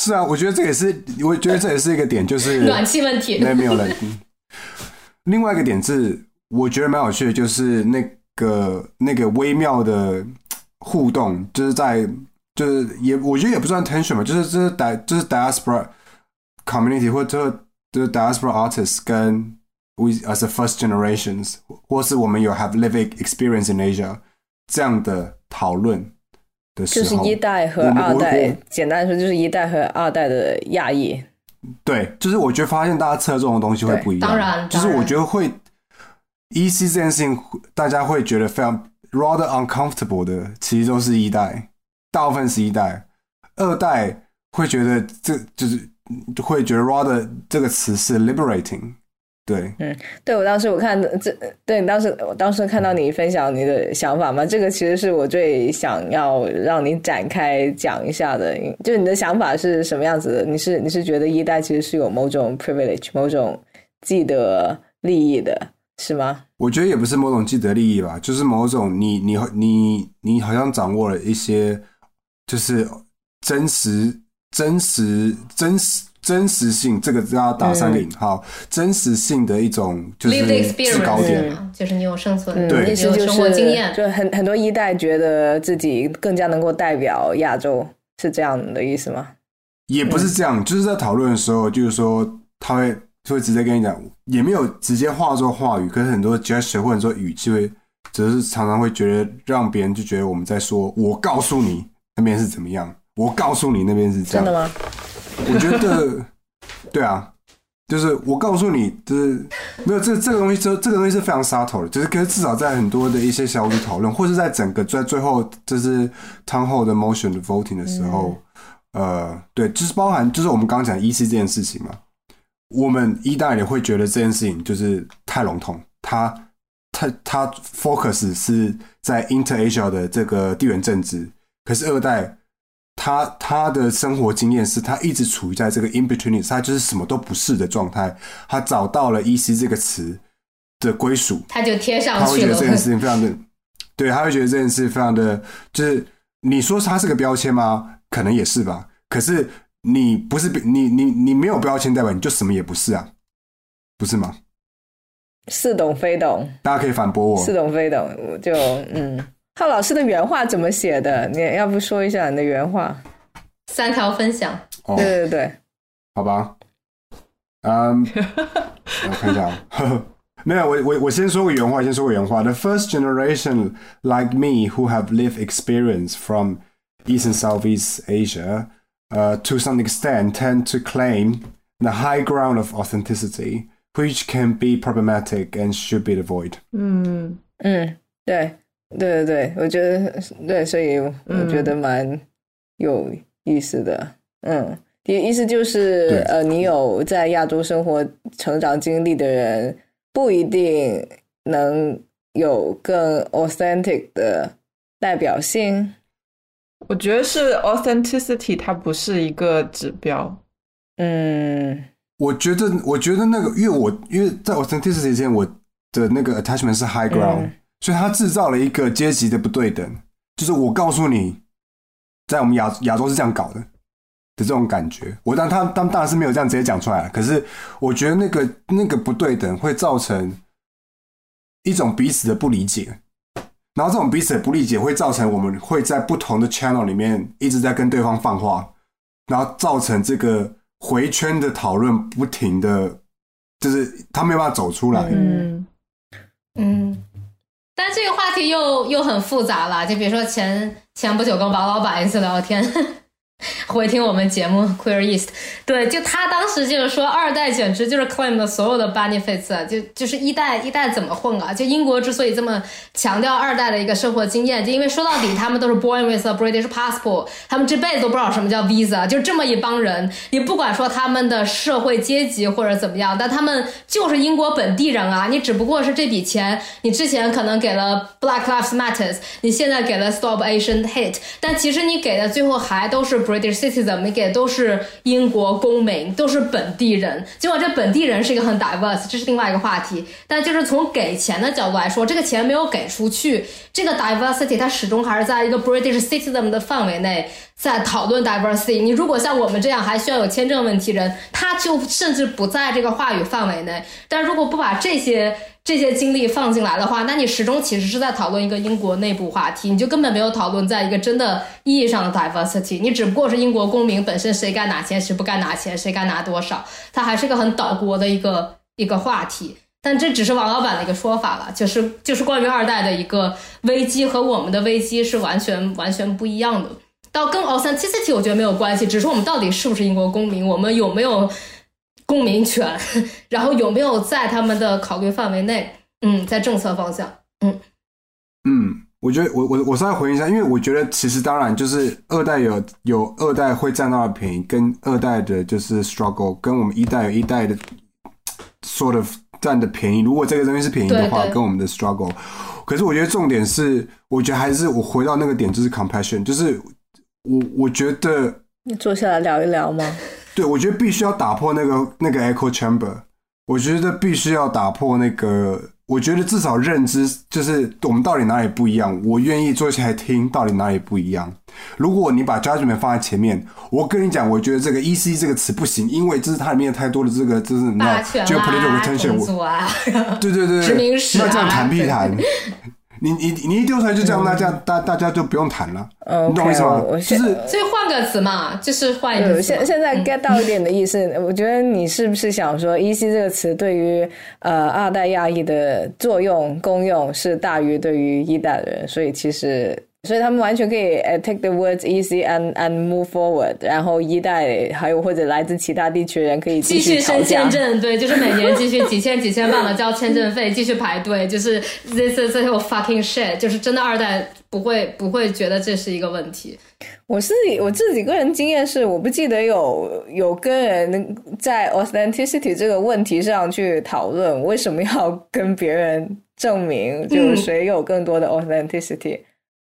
是啊，我觉得这也是，我觉得这也是一个点，就是 [LAUGHS] 暖气问题。那没有人。嗯 [LAUGHS] 另外一个点是，我觉得蛮有趣的，就是那个那个微妙的互动，就是在就是也我觉得也不算 tension 吧，就是就是 di 就是 diaspora community 或者就是 diaspora artists 跟 we as a first generations，或是我们有 have living experience in Asia 这样的讨论的时候，就是一代和我们我二代，简单来说就是一代和二代的亚裔。对，就是我觉得发现大家侧重的东西会不一样，当然就是我觉得会 EC 这件事情，大家会觉得非常 rather uncomfortable 的，其实都是一代，大部分是一代，二代会觉得这就是会觉得 rather 这个词是 liberating，对，嗯对我当时我看这，对当时我当时看到你分享你的想法嘛，这个其实是我最想要让你展开讲一下的，就你的想法是什么样子的？你是你是觉得一代其实是有某种 privilege、某种既得利益的，是吗？我觉得也不是某种既得利益吧，就是某种你你你你好像掌握了一些，就是真实真实真实真实性，这个要打三个引号，真实性的一种就是制高点。就是你有生存，嗯，对就你有生活经是验，就很很多一代觉得自己更加能够代表亚洲，是这样的意思吗？也不是这样，就是在讨论的时候，就是说他会就会直接跟你讲，也没有直接化作话语，可是很多 gesture 或者说语气会，只是常常会觉得让别人就觉得我们在说，我告诉你那边是怎么样，我告诉你那边是这样真的。吗？我觉得，对啊，就是我告诉你，就是没有这这个东西，这这个东西是非常 subtle 的，就是可是至少在很多的一些小组讨论，或是在整个在最后就是汤后的 motion 的 voting 的时候，呃，对，就是包含就是我们刚刚讲 EC 这件事情嘛，我们一代也会觉得这件事情就是太笼统，它它它 focus 是在 Inter Asia 的这个地缘政治，可是二代他他的生活经验是他一直处于在这个 in between，他就是什么都不是的状态，他找到了 EC 这个词的归属，他就贴上去了会觉得这。件事情非常的，对，他会觉得这件事非常的，就是你说他是个标签吗？可能也是吧。可是你不是你你你没有标签代表你就什么也不是啊，不是吗？似懂非懂，大家可以反驳我。似懂非懂，我就嗯，浩老师的原话怎么写的？你要不说一下你的原话？三条分享，哦，对对对，好吧，嗯，[LAUGHS] 我看一下啊，没有，[LAUGHS] 我我我先说个原话，先说个原话。The first generation like me who have lived experience from East and Southeast Asia, uh, to some extent, tend to claim the high ground of authenticity, which can be problematic and should be avoided. 嗯嗯，对 对对对，我觉得对，所以我觉得蛮有意思的。嗯，意意思就是呃，你有在亚洲生活成长经历的人，不一定能有更 authentic 的代表性。我觉得是 authenticity，它不是一个指标。嗯，我觉得，我觉得那个，因为我因为在 authenticity 之前，我的那个 attachment 是 high ground，、嗯所以他制造了一个阶级的不对等，就是我告诉你，在我们亚亚洲是这样搞的的这种感觉。我当他他们当然是没有这样直接讲出来，可是我觉得那个那个不对等会造成一种彼此的不理解。然后这种彼此的不理解会造成我们会在不同的 channel 里面一直在跟对方放话，然后造成这个回圈的讨论不停的，就是他没有办法走出来。嗯，嗯，但这个话题又又很复杂了。就比如说前前不久跟王老板一次聊天，[LAUGHS] 回听我们节目 Queer East，对，就他当时就是说二代简直就是 claim 的所有的 benefits，就就是一代一代怎么混啊？就英国之所以这么强调二代的一个生活经验，就因为说到底他们都是 born with a British passport，他们这辈子都不知道什么叫 visa，就这么一帮人，你不管说他们的社会阶级或者怎么样，但他们就是英国本地人啊，你只不过是这笔钱，你之前可能给了 Black Lives Matters，你现在给了 Stop Asian Hate，但其实你给的最后还都是 British citizen，你给的都是英国公民，都是本地人。尽管这本地人是一个很 diverse，这是另外一个话题，但就是从给钱的角度来说，这个钱没有给出去，这个 diversity 它始终还是在一个 British citizen 的范围内。在讨论 diversity，你如果像我们这样还需要有签证问题人，他就甚至不在这个话语范围内。但如果不把这些这些经历放进来的话，那你始终其实是在讨论一个英国内部话题，你就根本没有讨论在一个真的意义上的 diversity。你只不过是英国公民本身谁该拿钱，谁不该拿钱，谁该拿多少，它还是个很岛国的一个一个话题。但这只是王老板的一个说法了，就是就是关于二代的一个危机和我们的危机是完全完全不一样的。到跟 authenticity 我觉得没有关系，只是我们到底是不是英国公民，我们有没有公民权，[LAUGHS] 然后有没有在他们的考虑范围内，嗯，在政策方向，嗯。嗯，我觉得我我我稍微回应一下，因为我觉得其实当然就是二代有有二代会占到的便宜，跟二代的就是 struggle，跟我们一代有一代的 sort of 占的便宜。如果这个东西是便宜的话，对对。跟我们的 struggle，可是我觉得重点是，我觉得还是我回到那个点，就是 compassion，就是我我觉得你坐下来聊一聊吗？[LAUGHS] 对，我觉得必须要打破那个那个 echo chamber，我觉得必须要打破那个，我觉得至少认知就是我们到底哪里不一样，我愿意坐下来听到底哪里不一样。如果你把 judgment 放在前面，我跟你讲，我觉得这个 EC 这个词不行，因为这是它里面太多的这个就是你知道霸权就 political 啊，attention，对对对，殖民史啊那这样谈屁 [LAUGHS] [LAUGHS] 对谈？你你你一丢出来就这样，那这样大大家就不用谈了，嗯你懂我意思吗我？就是所以换个词嘛，就是换一。现现在 get 到一点的意思，我觉得你是不是想说 “EC” 这个词对于呃二代亚裔的作用功用是大于对于一代的人，所以其实所以他们完全可以呃 take the words easy and and move forward，然后一代还有或者来自其他地区的人可以继续申架签。证，对，就是每年继续几千几千万的交签证费，继续排队，就是 this is a fucking shit，就是真的二代不会不会觉得这是一个问题。我自己我自己个人经验是，我不记得有有跟人在 authenticity 这个问题上去讨论，为什么要跟别人证明就是谁有更多的 authenticity。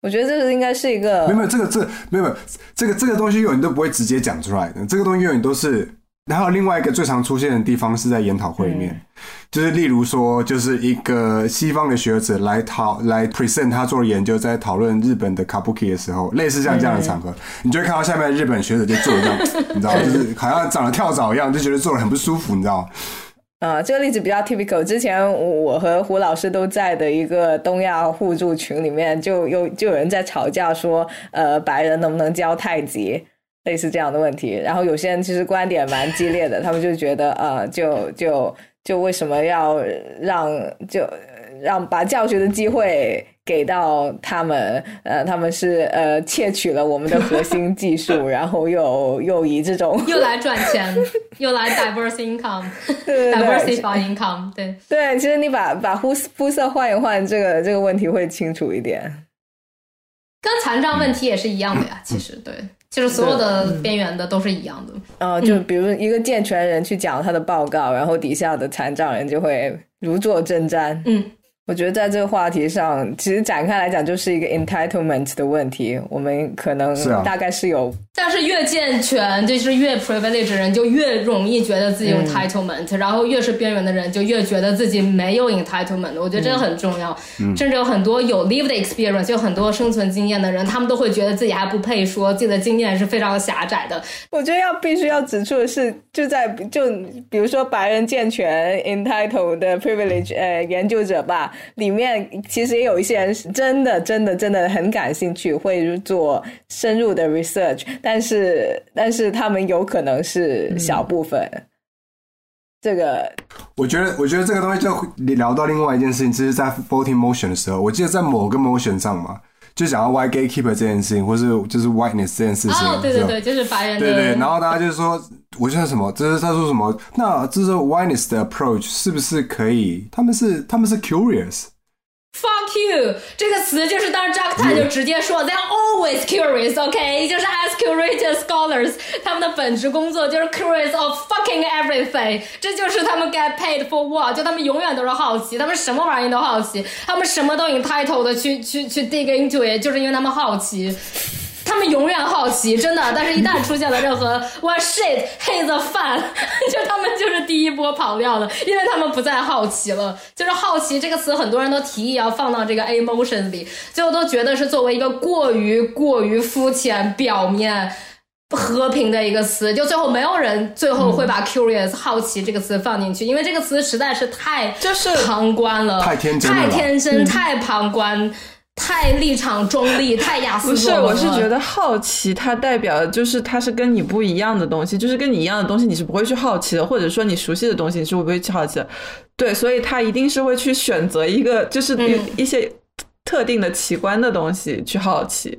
我觉得这个应该是一个没有没有这个这个没有没有这个这个东西永远都不会直接讲出来的，这个东西永远都是。然后另外一个最常出现的地方是在研讨会里面，就是例如说，就是一个西方的学者来讨来 present 他做的研究，在讨论日本的 kabuki 的时候，类似像这样的场合，你就会看到下面的日本学者就坐这样，你知道，就是好像长了跳蚤一样，就觉得坐的很不舒服，你知道。啊、这个例子比较 typical。之前我和胡老师都在的一个东亚互助群里面，就有就有人在吵架说，呃，白人能不能教太极，类似这样的问题。然后有些人其实观点蛮激烈的，他们就觉得，呃，就就就为什么要让就让把教学的机会给到他们？呃，他们是呃窃取了我们的核心技术，[LAUGHS] 然后又又以这种 [LAUGHS] 又来赚钱，[LAUGHS] 又来 diverse income，对对对 diversify income，对。对，其实你把把肤肤色换一换，这个这个问题会清楚一点。跟残障问题也是一样的呀，其实对，就是所有的边缘的都是一样的。呃，就比如一个健全人去讲他的报告，然后底下的残障人就会如坐针毡。嗯，我觉得在这个话题上，其实展开来讲就是一个 entitlement 的问题。我们可能大概是有，但是越健全，就是越 privileged 人就越容易觉得自己有 entitlement，然后越是边缘的人就越觉得自己没有 entitlement。我觉得这个很重要。甚至有很多有 lived experience，就很多生存经验的人，他们都会觉得自己还不配说自己的经验是非常狭窄的。我觉得要必须要指出的是，就在就比如说白人健全 entitled 的 privilege 呃研究者吧。里面其实也有一些人是真的、真的、真的很感兴趣，会做深入的 research，但是，但是他们有可能是小部分。这个，我觉得，我觉得这个东西就聊到另外一件事情，就是在 voting motion 的时候，我记得在某个 motion 上嘛。就讲到 white gatekeeper 这件事情，或是就是 whiteness 这件事情，对对对，就是白人。对对，然后大家就是说，我觉得什么，这是他说什么？那这是 whiteness 的 approach 是不是可以？他们是他们是 curious。Fuck you！这个词就是当 Jack Tan 就直接说，They are always curious，OK？就是 as curious scholars，他们的本职工作就是 curious of fucking everything。这就是他们 get paid for what？就他们永远都是好奇，他们什么玩意都好奇，他们什么都 entitled 的去去去 dig into it，就是因为他们好奇。他们永远好奇，真的。但是，一旦出现了任何 what shit，he's [LAUGHS] a fan，就他们就是第一波跑掉的，因为他们不再好奇了。就是好奇这个词，很多人都提议要放到这个 emotion 里，最后都觉得是作为一个过于过于肤浅、表面、和平的一个词，就最后没有人最后会把 curious 好奇这个词放进去，因为这个词实在是太就是旁观了，太天真，太天真，太旁观。太立场中立，太雅思。不是，我是觉得好奇，它代表的就是它是跟你不一样的东西，就是跟你一样的东西，你是不会去好奇的，或者说你熟悉的东西，你是不会去好奇的。对，所以他一定是会去选择一个，就是一些特定的奇观的东西去好奇。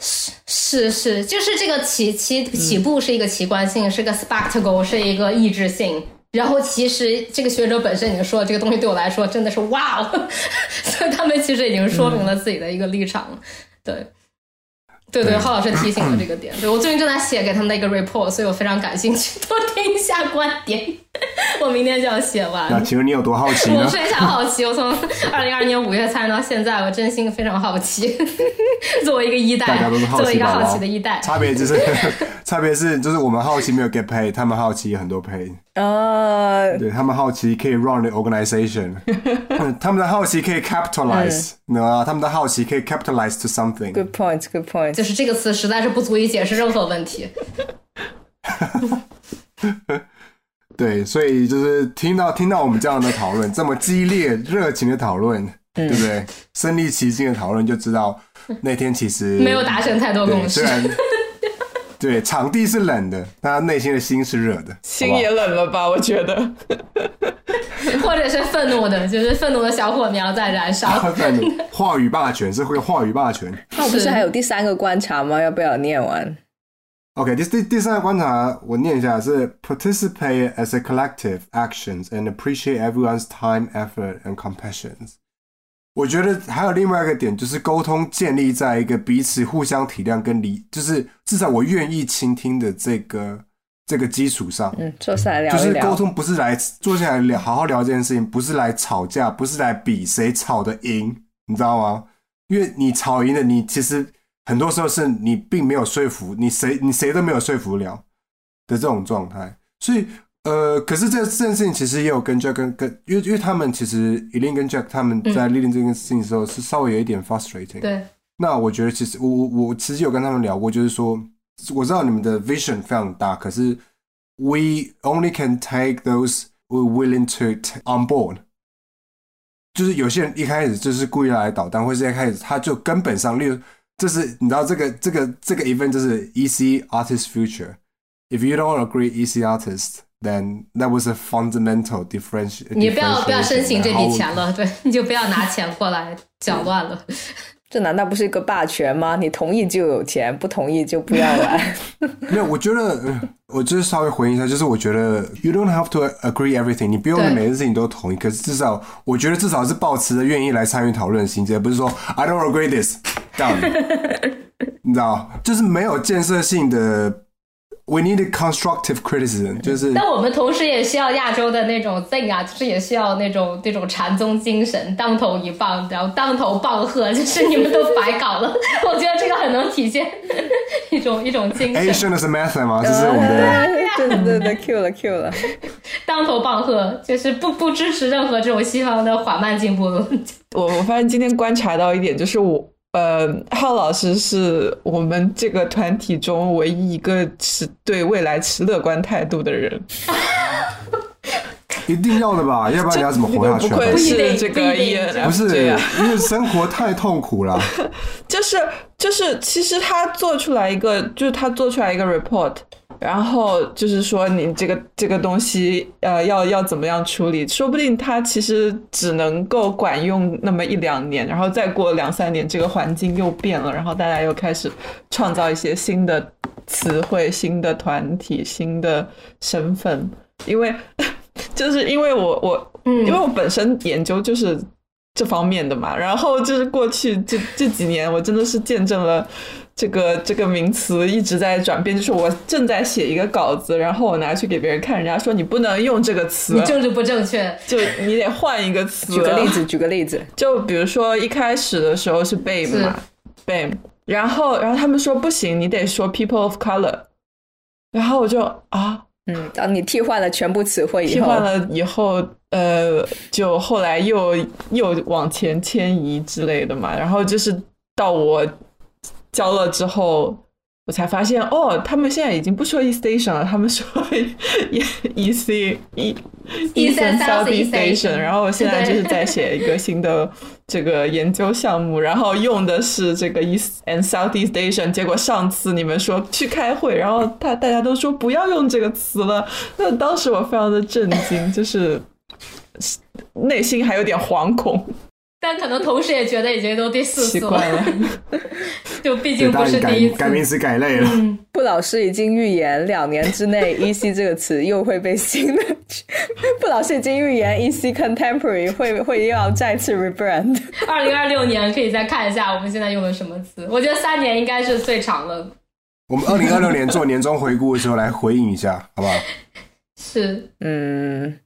是是是，就是这个起起起步是一个奇观性，是个 spectacle，是一个意志性。然后其实这个学者本身已经说了，这个东西对我来说真的是哇哦，所 [LAUGHS] 以他们其实已经说明了自己的一个立场，对。对对，浩老师提醒了这个点。[CLEARS THROAT] 对我最近正在写给他们的一个 report，所以我非常感兴趣，多听一下观点。[LAUGHS] 我明天就要写完。那请问你有多好奇呢？我非常好奇，我从二零二年五月参与到现在，我真心非常好奇。[LAUGHS] 作为一个一代，大家都是好奇作为一个好奇的一代，差别就是，差别是就是我们好奇没有 get pay，他们好奇很多 pay。呃，对他们好奇可以 run the organization，[LAUGHS] 他们的好奇可以 capitalize，你啊，他们的好奇可以 capitalize to something。Good point，good point。就是这个词实在是不足以解释任何问题。[LAUGHS] 对，所以就是听到听到我们这样的讨论，这么激烈热情的讨论，对不对？身临其境的讨论，就知道那天其实没有达成太多共识。[LAUGHS] 对，场地是冷的，但他内心的心是热的，心也冷了吧？我觉得，[LAUGHS] 或者是愤怒的，就是愤怒的小火苗在燃烧。[LAUGHS] 话语霸权是会话语霸权。那我不是还有第三个观察吗？要不要念完？OK，第第第三个观察我念一下是 participate as a collective actions and appreciate everyone's time, effort and compassions。我觉得还有另外一个点，就是沟通建立在一个彼此互相体谅跟理，就是至少我愿意倾听的这个这个基础上。嗯，坐下来聊就是沟通不是来坐下来聊好好聊这件事情，不是来吵架，不是来比谁吵得赢，你知道吗？因为你吵赢了，你其实很多时候是你并没有说服你谁，你谁都没有说服了的这种状态，所以。呃，可是这这件事情其实也有跟 Jack 跟跟，因为因为他们其实 Elin 跟 Jack 他们在 leading 这件事情的时候是稍微有一点 frustrating。对。那我觉得其实我我我其实有跟他们聊过，就是说我知道你们的 vision 非常大，可是 we only can take those we willing to on board。就是有些人一开始就是故意来捣蛋，或是一开始他就根本上，例如这是你知道这个这个这个 event 就是 EC artist future。If you don't agree EC artist。Then that was a fundamental difference. 你不要不要申请这笔钱了，对，你就不要拿钱过来搅乱了。[LAUGHS] 这难道不是一个霸权吗？你同意就有钱，不同意就不要玩。[LAUGHS] 没有，我觉得，我就是稍微回应一下，就是我觉得 you don't have to agree everything，你不用每件事情都同意。可是至少，我觉得至少是保持着愿意来参与讨论的心情，不是说 I don't agree this，这样，[LAUGHS] 你知道，就是没有建设性的。We need constructive criticism，就是但我们同时也需要亚洲的那种 thing 啊，就是也需要那种那种禅宗精神，当头一棒，然后当头棒喝，就是你们都白搞了。[LAUGHS] 我觉得这个很能体现一种一种精神。Asian 的是 method 吗？这是我们的。对对对对，Q 了 Q 了。当头棒喝，就是不不支持任何这种西方的缓慢进步论。我我发现今天观察到一点，就是我呃，浩老师是我们这个团体中唯一一个持对未来持乐观态度的人。[LAUGHS] [LAUGHS] 一定要的吧，[LAUGHS] 要不然你要怎么活下去啊？不愧是这个不是，因为生活太痛苦了。就 [LAUGHS] 是就是，其实他做出来一个，就是他做出来一个 report，然后就是说你这个这个东西，呃，要要怎么样处理？说不定他其实只能够管用那么一两年，然后再过两三年，这个环境又变了，然后大家又开始创造一些新的词汇、新的团体、新的身份，因为就是因为我我嗯因为我本身研究就是这方面的嘛，然后就是过去这这几年，我真的是见证了这个这个名词一直在转变。就是我正在写一个稿子，然后我拿去给别人看，人家说你不能用这个词你，政治不正确，就你得换一个词。举个例，子，举个例子。就比如说一开始的时候是 BAME 嘛，BAME，然后然后他们说不行，你得说 people of color，然后我就啊。嗯，当你替换了全部词汇以后，替换了以后，呃，就后来又又往前迁移之类的嘛，然后就是到我教了之后，我才发现哦，他们现在已经不说 East Station 了，他们说 [LAUGHS] E C E and South Station，Station 然后我现在就是在写一个新的这个研究项目，然后用的是这个 East and Southeast Station，结果上次你们说去开会，然后他大家都说不要用这个词了，那当时我非常的震惊，就是内心还有点惶恐，但可能同时也觉得已经都第四次习惯了。[LAUGHS] 就毕，竟不是第一次。改名词改累了。嗯，布老师已经预言两年之内 “EC” 这个词又会被新的。[LAUGHS] 布老师已经预言 “EC Contemporary” 会会又要再次 rebrand。二零二六年可以再看一下我们现在用的什么词。我觉得三年应该是最长的。我们二零二六年做年终回顾的时候来回应一下，好不好？[LAUGHS] 是，嗯，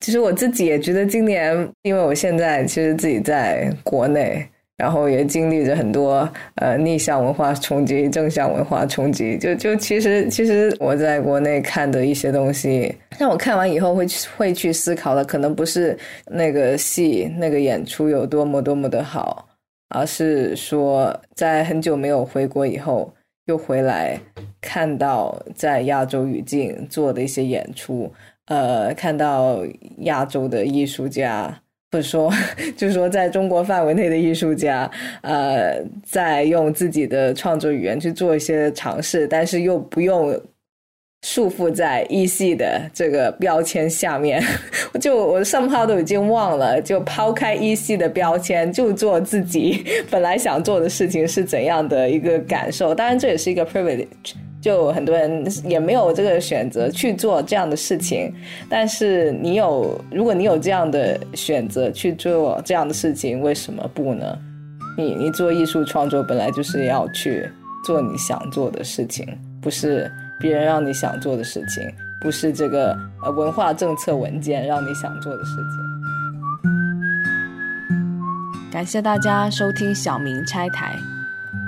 其实我自己也觉得今年，因为我现在其实自己在国内。然后也经历着很多呃逆向文化冲击、正向文化冲击，就就其实其实我在国内看的一些东西，让我看完以后会会去思考的，可能不是那个戏那个演出有多么多么的好，而是说在很久没有回国以后，又回来看到在亚洲语境做的一些演出，呃，看到亚洲的艺术家。或者说，[LAUGHS] 就是说，在中国范围内的艺术家，呃，在用自己的创作语言去做一些尝试，但是又不用束缚在艺系的这个标签下面。[LAUGHS] 就我 somehow 都已经忘了，就抛开艺系的标签，就做自己 [LAUGHS] 本来想做的事情是怎样的一个感受。当然，这也是一个 privilege。就很多人也没有这个选择去做这样的事情，但是你有，如果你有这样的选择去做这样的事情，为什么不呢？你你做艺术创作本来就是要去做你想做的事情，不是别人让你想做的事情，不是这个呃文化政策文件让你想做的事情。感谢大家收听小明拆台。